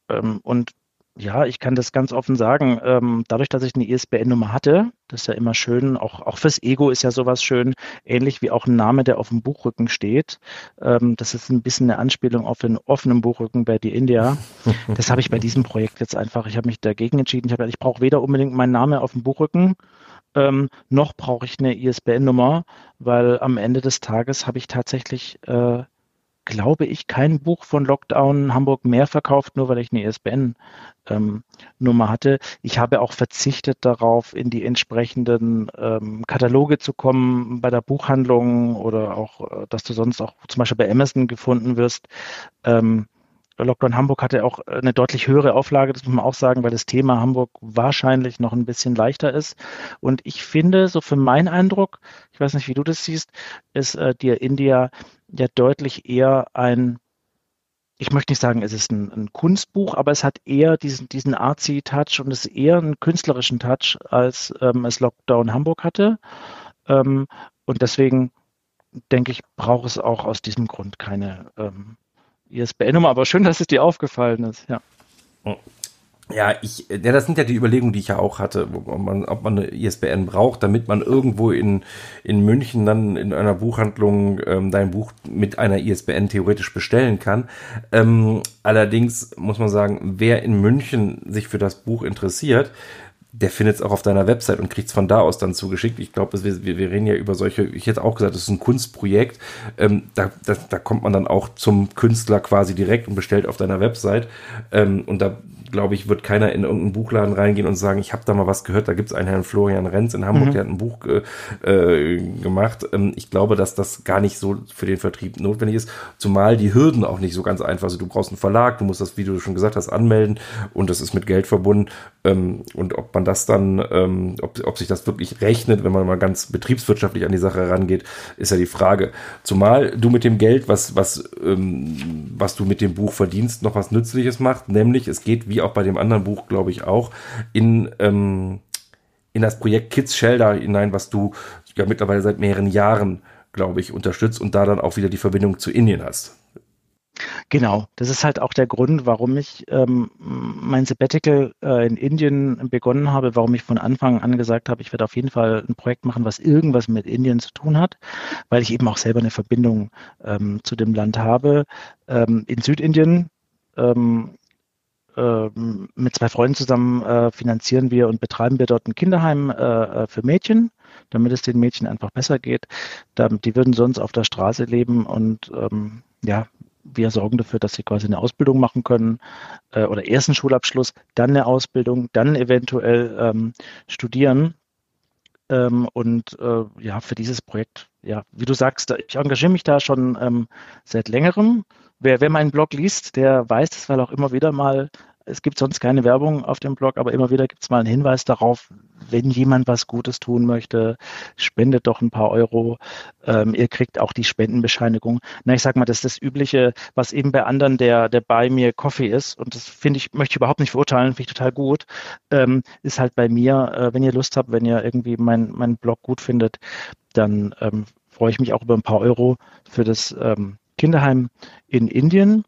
ähm, und ja, ich kann das ganz offen sagen, ähm, dadurch, dass ich eine ISBN-Nummer hatte, das ist ja immer schön, auch, auch fürs Ego ist ja sowas schön, ähnlich wie auch ein Name, der auf dem Buchrücken steht. Ähm, das ist ein bisschen eine Anspielung auf den offenen Buchrücken bei die India. Das habe ich bei diesem Projekt jetzt einfach, ich habe mich dagegen entschieden. Ich habe ich brauche weder unbedingt meinen Namen auf dem Buchrücken, ähm, noch brauche ich eine ISBN-Nummer, weil am Ende des Tages habe ich tatsächlich, äh, glaube ich, kein Buch von Lockdown Hamburg mehr verkauft, nur weil ich eine ISBN-Nummer ähm, hatte. Ich habe auch verzichtet darauf, in die entsprechenden ähm, Kataloge zu kommen bei der Buchhandlung oder auch, äh, dass du sonst auch zum Beispiel bei Amazon gefunden wirst. Ähm, Lockdown Hamburg hatte auch äh, eine deutlich höhere Auflage, das muss man auch sagen, weil das Thema Hamburg wahrscheinlich noch ein bisschen leichter ist. Und ich finde, so für meinen Eindruck, ich weiß nicht, wie du das siehst, ist äh, dir India ja deutlich eher ein, ich möchte nicht sagen, es ist ein, ein Kunstbuch, aber es hat eher diesen, diesen Artsy-Touch und es ist eher einen künstlerischen Touch, als ähm, es Lockdown Hamburg hatte. Ähm, und deswegen denke ich, braucht es auch aus diesem Grund keine ähm, ISBN-Nummer, aber schön, dass es dir aufgefallen ist, ja. Ja, ich, ja, das sind ja die Überlegungen, die ich ja auch hatte, ob man, ob man eine ISBN braucht, damit man irgendwo in, in München dann in einer Buchhandlung ähm, dein Buch mit einer ISBN theoretisch bestellen kann. Ähm, allerdings muss man sagen, wer in München sich für das Buch interessiert, der findet es auch auf deiner Website und kriegt es von da aus dann zugeschickt. Ich glaube, wir, wir reden ja über solche, ich hätte auch gesagt, das ist ein Kunstprojekt. Ähm, da, da, da kommt man dann auch zum Künstler quasi direkt und bestellt auf deiner Website. Ähm, und da glaube ich, wird keiner in irgendeinen Buchladen reingehen und sagen, ich habe da mal was gehört. Da gibt es einen Herrn Florian Renz in Hamburg, mhm. der hat ein Buch äh, gemacht. Ähm, ich glaube, dass das gar nicht so für den Vertrieb notwendig ist, zumal die Hürden auch nicht so ganz einfach sind. Du brauchst einen Verlag, du musst das, wie du schon gesagt hast, anmelden und das ist mit Geld verbunden. Ähm, und ob man das dann, ähm, ob, ob sich das wirklich rechnet, wenn man mal ganz betriebswirtschaftlich an die Sache herangeht, ist ja die Frage. Zumal du mit dem Geld, was, was, ähm, was du mit dem Buch verdienst, noch was Nützliches macht, nämlich es geht, wie auch bei dem anderen Buch, glaube ich, auch, in, ähm, in das Projekt Kids Shelter hinein, was du ja mittlerweile seit mehreren Jahren, glaube ich, unterstützt und da dann auch wieder die Verbindung zu Indien hast. Genau, das ist halt auch der Grund, warum ich ähm, mein Sabbatical äh, in Indien begonnen habe, warum ich von Anfang an gesagt habe, ich werde auf jeden Fall ein Projekt machen, was irgendwas mit Indien zu tun hat, weil ich eben auch selber eine Verbindung ähm, zu dem Land habe. Ähm, in Südindien ähm, mit zwei Freunden zusammen äh, finanzieren wir und betreiben wir dort ein Kinderheim äh, äh für Mädchen damit es den Mädchen einfach besser geht. Die würden sonst auf der Straße leben und ähm, ja, wir sorgen dafür, dass sie quasi eine Ausbildung machen können äh, oder ersten Schulabschluss, dann eine Ausbildung, dann eventuell ähm, studieren. Ähm, und äh, ja, für dieses Projekt, ja, wie du sagst, ich engagiere mich da schon ähm, seit längerem. Wer, wer meinen Blog liest, der weiß das, weil auch immer wieder mal es gibt sonst keine Werbung auf dem Blog, aber immer wieder gibt es mal einen Hinweis darauf, wenn jemand was Gutes tun möchte, spendet doch ein paar Euro. Ähm, ihr kriegt auch die Spendenbescheinigung. Na, ich sag mal, das ist das Übliche, was eben bei anderen der, der bei mir Coffee ist. Und das finde ich, möchte ich überhaupt nicht verurteilen, finde ich total gut. Ähm, ist halt bei mir, äh, wenn ihr Lust habt, wenn ihr irgendwie meinen mein Blog gut findet, dann ähm, freue ich mich auch über ein paar Euro für das ähm, Kinderheim in Indien.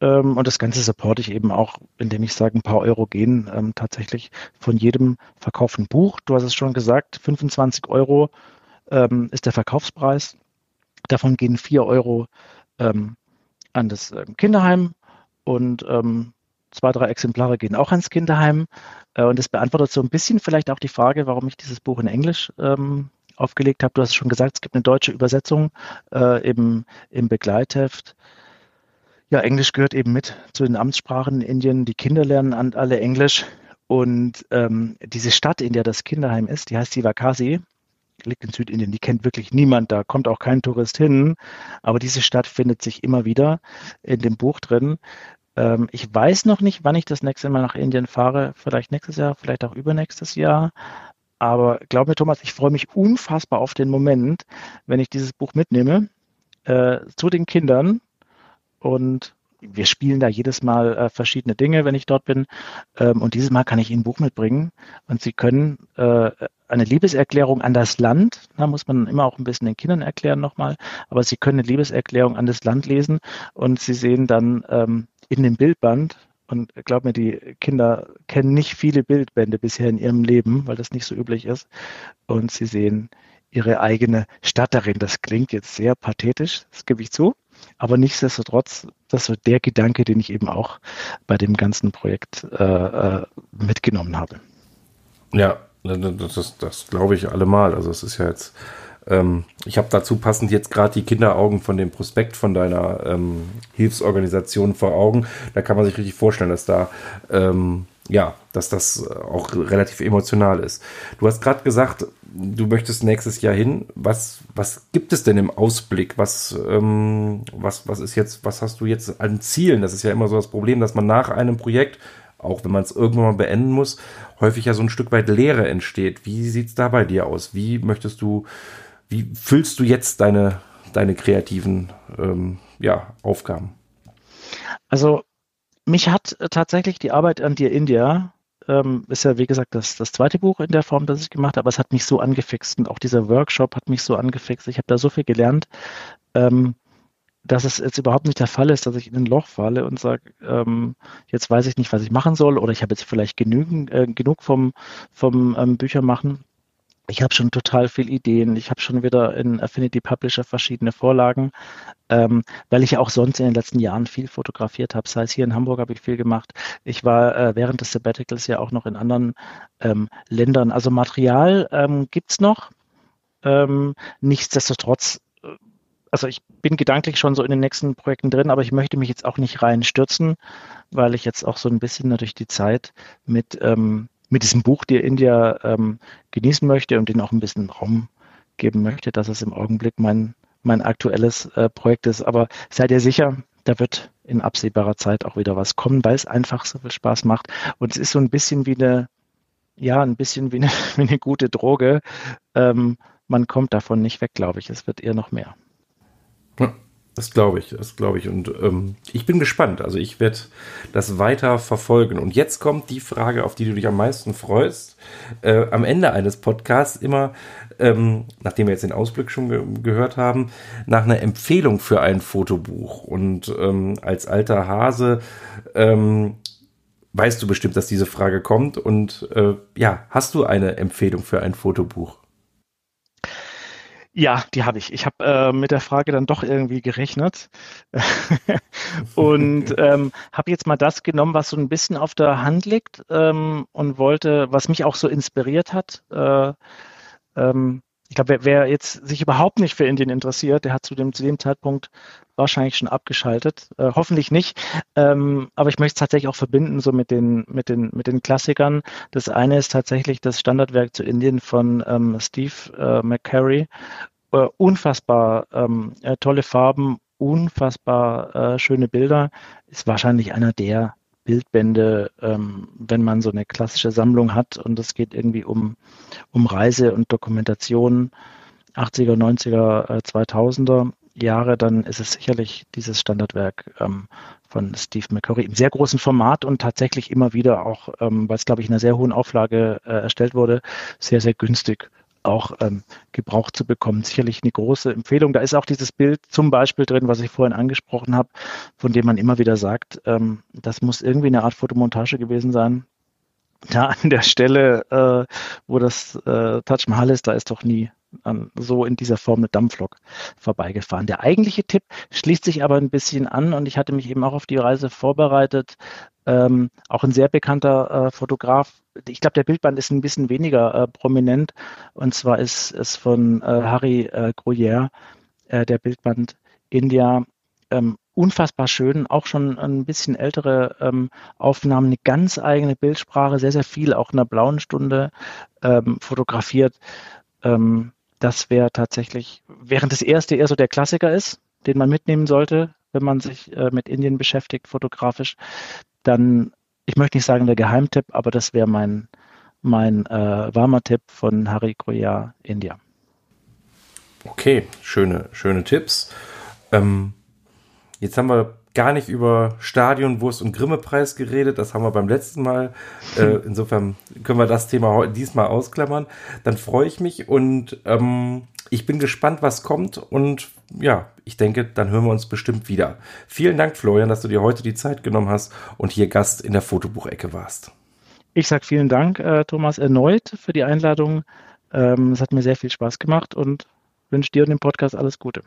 Ähm, und das Ganze supporte ich eben auch, indem ich sage, ein paar Euro gehen ähm, tatsächlich von jedem verkauften Buch. Du hast es schon gesagt, 25 Euro ähm, ist der Verkaufspreis. Davon gehen 4 Euro ähm, an das ähm, Kinderheim und ähm, zwei, drei Exemplare gehen auch ans Kinderheim. Äh, und das beantwortet so ein bisschen vielleicht auch die Frage, warum ich dieses Buch in Englisch aufgelegt habe. Du hast schon gesagt, es gibt eine deutsche Übersetzung äh, im, im Begleitheft. Ja, Englisch gehört eben mit zu den Amtssprachen in Indien. Die Kinder lernen alle Englisch. Und ähm, diese Stadt, in der das Kinderheim ist, die heißt Sivakasi, liegt in Südindien. Die kennt wirklich niemand, da kommt auch kein Tourist hin. Aber diese Stadt findet sich immer wieder in dem Buch drin. Ähm, ich weiß noch nicht, wann ich das nächste Mal nach Indien fahre. Vielleicht nächstes Jahr, vielleicht auch übernächstes Jahr. Aber glaub mir, Thomas, ich freue mich unfassbar auf den Moment, wenn ich dieses Buch mitnehme äh, zu den Kindern und wir spielen da jedes Mal äh, verschiedene Dinge, wenn ich dort bin. Ähm, und dieses Mal kann ich Ihnen ein Buch mitbringen und Sie können äh, eine Liebeserklärung an das Land, da muss man immer auch ein bisschen den Kindern erklären nochmal, aber Sie können eine Liebeserklärung an das Land lesen und Sie sehen dann ähm, in dem Bildband, und glaub mir, die Kinder kennen nicht viele Bildbände bisher in ihrem Leben, weil das nicht so üblich ist. Und sie sehen ihre eigene Stadt darin. Das klingt jetzt sehr pathetisch, das gebe ich zu. Aber nichtsdestotrotz, das ist der Gedanke, den ich eben auch bei dem ganzen Projekt äh, äh mitgenommen habe. Ja, das, das, das glaube ich allemal. Also es ist ja jetzt, ähm, ich habe dazu passend jetzt gerade die Kinderaugen von dem Prospekt von deiner ähm, Hilfsorganisation vor Augen. Da kann man sich richtig vorstellen, dass da ähm, ja, dass das auch relativ emotional ist. Du hast gerade gesagt, du möchtest nächstes Jahr hin. Was, was gibt es denn im Ausblick? Was, ähm, was, was ist jetzt, was hast du jetzt an Zielen? Das ist ja immer so das Problem, dass man nach einem Projekt, auch wenn man es irgendwann mal beenden muss, häufig ja so ein Stück weit Leere entsteht. Wie sieht es da bei dir aus? Wie möchtest du, wie füllst du jetzt deine, deine kreativen ähm, ja, Aufgaben? Also mich hat äh, tatsächlich die Arbeit an Dear India, ähm, ist ja wie gesagt das, das zweite Buch in der Form, das ich gemacht habe, aber es hat mich so angefixt und auch dieser Workshop hat mich so angefixt. Ich habe da so viel gelernt, ähm, dass es jetzt überhaupt nicht der Fall ist, dass ich in ein Loch falle und sage, ähm, jetzt weiß ich nicht, was ich machen soll oder ich habe jetzt vielleicht genügend, äh, genug vom, vom ähm, Büchermachen ich habe schon total viele Ideen. Ich habe schon wieder in Affinity Publisher verschiedene Vorlagen, ähm, weil ich ja auch sonst in den letzten Jahren viel fotografiert habe. Sei es hier in Hamburg habe ich viel gemacht. Ich war äh, während des Sabbaticals ja auch noch in anderen ähm, Ländern. Also Material ähm, gibt's noch. Ähm, nichtsdestotrotz, äh, also ich bin gedanklich schon so in den nächsten Projekten drin, aber ich möchte mich jetzt auch nicht reinstürzen, weil ich jetzt auch so ein bisschen natürlich die Zeit mit ähm, mit diesem Buch die India ähm, genießen möchte und ihnen auch ein bisschen Raum geben möchte, dass es im Augenblick mein, mein aktuelles äh, Projekt ist. Aber seid ihr sicher, da wird in absehbarer Zeit auch wieder was kommen, weil es einfach so viel Spaß macht. Und es ist so ein bisschen wie eine, ja, ein bisschen wie eine, wie eine gute Droge. Ähm, man kommt davon nicht weg, glaube ich. Es wird eher noch mehr. Das glaube ich, das glaube ich. Und ähm, ich bin gespannt. Also ich werde das weiter verfolgen. Und jetzt kommt die Frage, auf die du dich am meisten freust. Äh, am Ende eines Podcasts immer, ähm, nachdem wir jetzt den Ausblick schon ge gehört haben, nach einer Empfehlung für ein Fotobuch. Und ähm, als alter Hase ähm, weißt du bestimmt, dass diese Frage kommt. Und äh, ja, hast du eine Empfehlung für ein Fotobuch? Ja, die habe ich. Ich habe äh, mit der Frage dann doch irgendwie gerechnet und ähm, habe jetzt mal das genommen, was so ein bisschen auf der Hand liegt ähm, und wollte, was mich auch so inspiriert hat. Äh, ähm, ich glaube, wer, wer, jetzt sich überhaupt nicht für Indien interessiert, der hat zu dem, zu dem Zeitpunkt wahrscheinlich schon abgeschaltet. Äh, hoffentlich nicht. Ähm, aber ich möchte es tatsächlich auch verbinden so mit den, mit den, mit den Klassikern. Das eine ist tatsächlich das Standardwerk zu Indien von ähm, Steve äh, McCary. Äh, unfassbar ähm, äh, tolle Farben, unfassbar äh, schöne Bilder. Ist wahrscheinlich einer der Bildbände, ähm, wenn man so eine klassische Sammlung hat und es geht irgendwie um, um Reise und Dokumentation 80er, 90er, äh, 2000er Jahre, dann ist es sicherlich dieses Standardwerk ähm, von Steve McCurry im sehr großen Format und tatsächlich immer wieder auch, ähm, weil es glaube ich in einer sehr hohen Auflage äh, erstellt wurde, sehr, sehr günstig auch ähm, gebraucht zu bekommen. Sicherlich eine große Empfehlung. Da ist auch dieses Bild zum Beispiel drin, was ich vorhin angesprochen habe, von dem man immer wieder sagt, ähm, das muss irgendwie eine Art Fotomontage gewesen sein. Da an der Stelle, äh, wo das äh, Taj Mahal ist, da ist doch nie an, so in dieser Form eine Dampflok vorbeigefahren. Der eigentliche Tipp schließt sich aber ein bisschen an und ich hatte mich eben auch auf die Reise vorbereitet. Ähm, auch ein sehr bekannter äh, Fotograf. Ich glaube, der Bildband ist ein bisschen weniger äh, prominent und zwar ist es von äh, Harry äh, Gruyère, äh, der Bildband India. Ähm, unfassbar schön, auch schon ein bisschen ältere ähm, Aufnahmen, eine ganz eigene Bildsprache, sehr, sehr viel, auch in der blauen Stunde ähm, fotografiert. Ähm, das wäre tatsächlich, während das erste eher so der Klassiker ist, den man mitnehmen sollte, wenn man sich äh, mit Indien beschäftigt, fotografisch, dann, ich möchte nicht sagen der Geheimtipp, aber das wäre mein, mein äh, warmer Tipp von Hari Koya, India. Okay, schöne, schöne Tipps. Ähm, jetzt haben wir gar nicht über Stadion, Wurst und Grimme-Preis geredet. Das haben wir beim letzten Mal. Äh, insofern können wir das Thema diesmal ausklammern. Dann freue ich mich und ähm, ich bin gespannt, was kommt. Und ja, ich denke, dann hören wir uns bestimmt wieder. Vielen Dank, Florian, dass du dir heute die Zeit genommen hast und hier Gast in der Fotobuchecke warst. Ich sage vielen Dank, äh, Thomas, erneut für die Einladung. Ähm, es hat mir sehr viel Spaß gemacht und wünsche dir und dem Podcast alles Gute.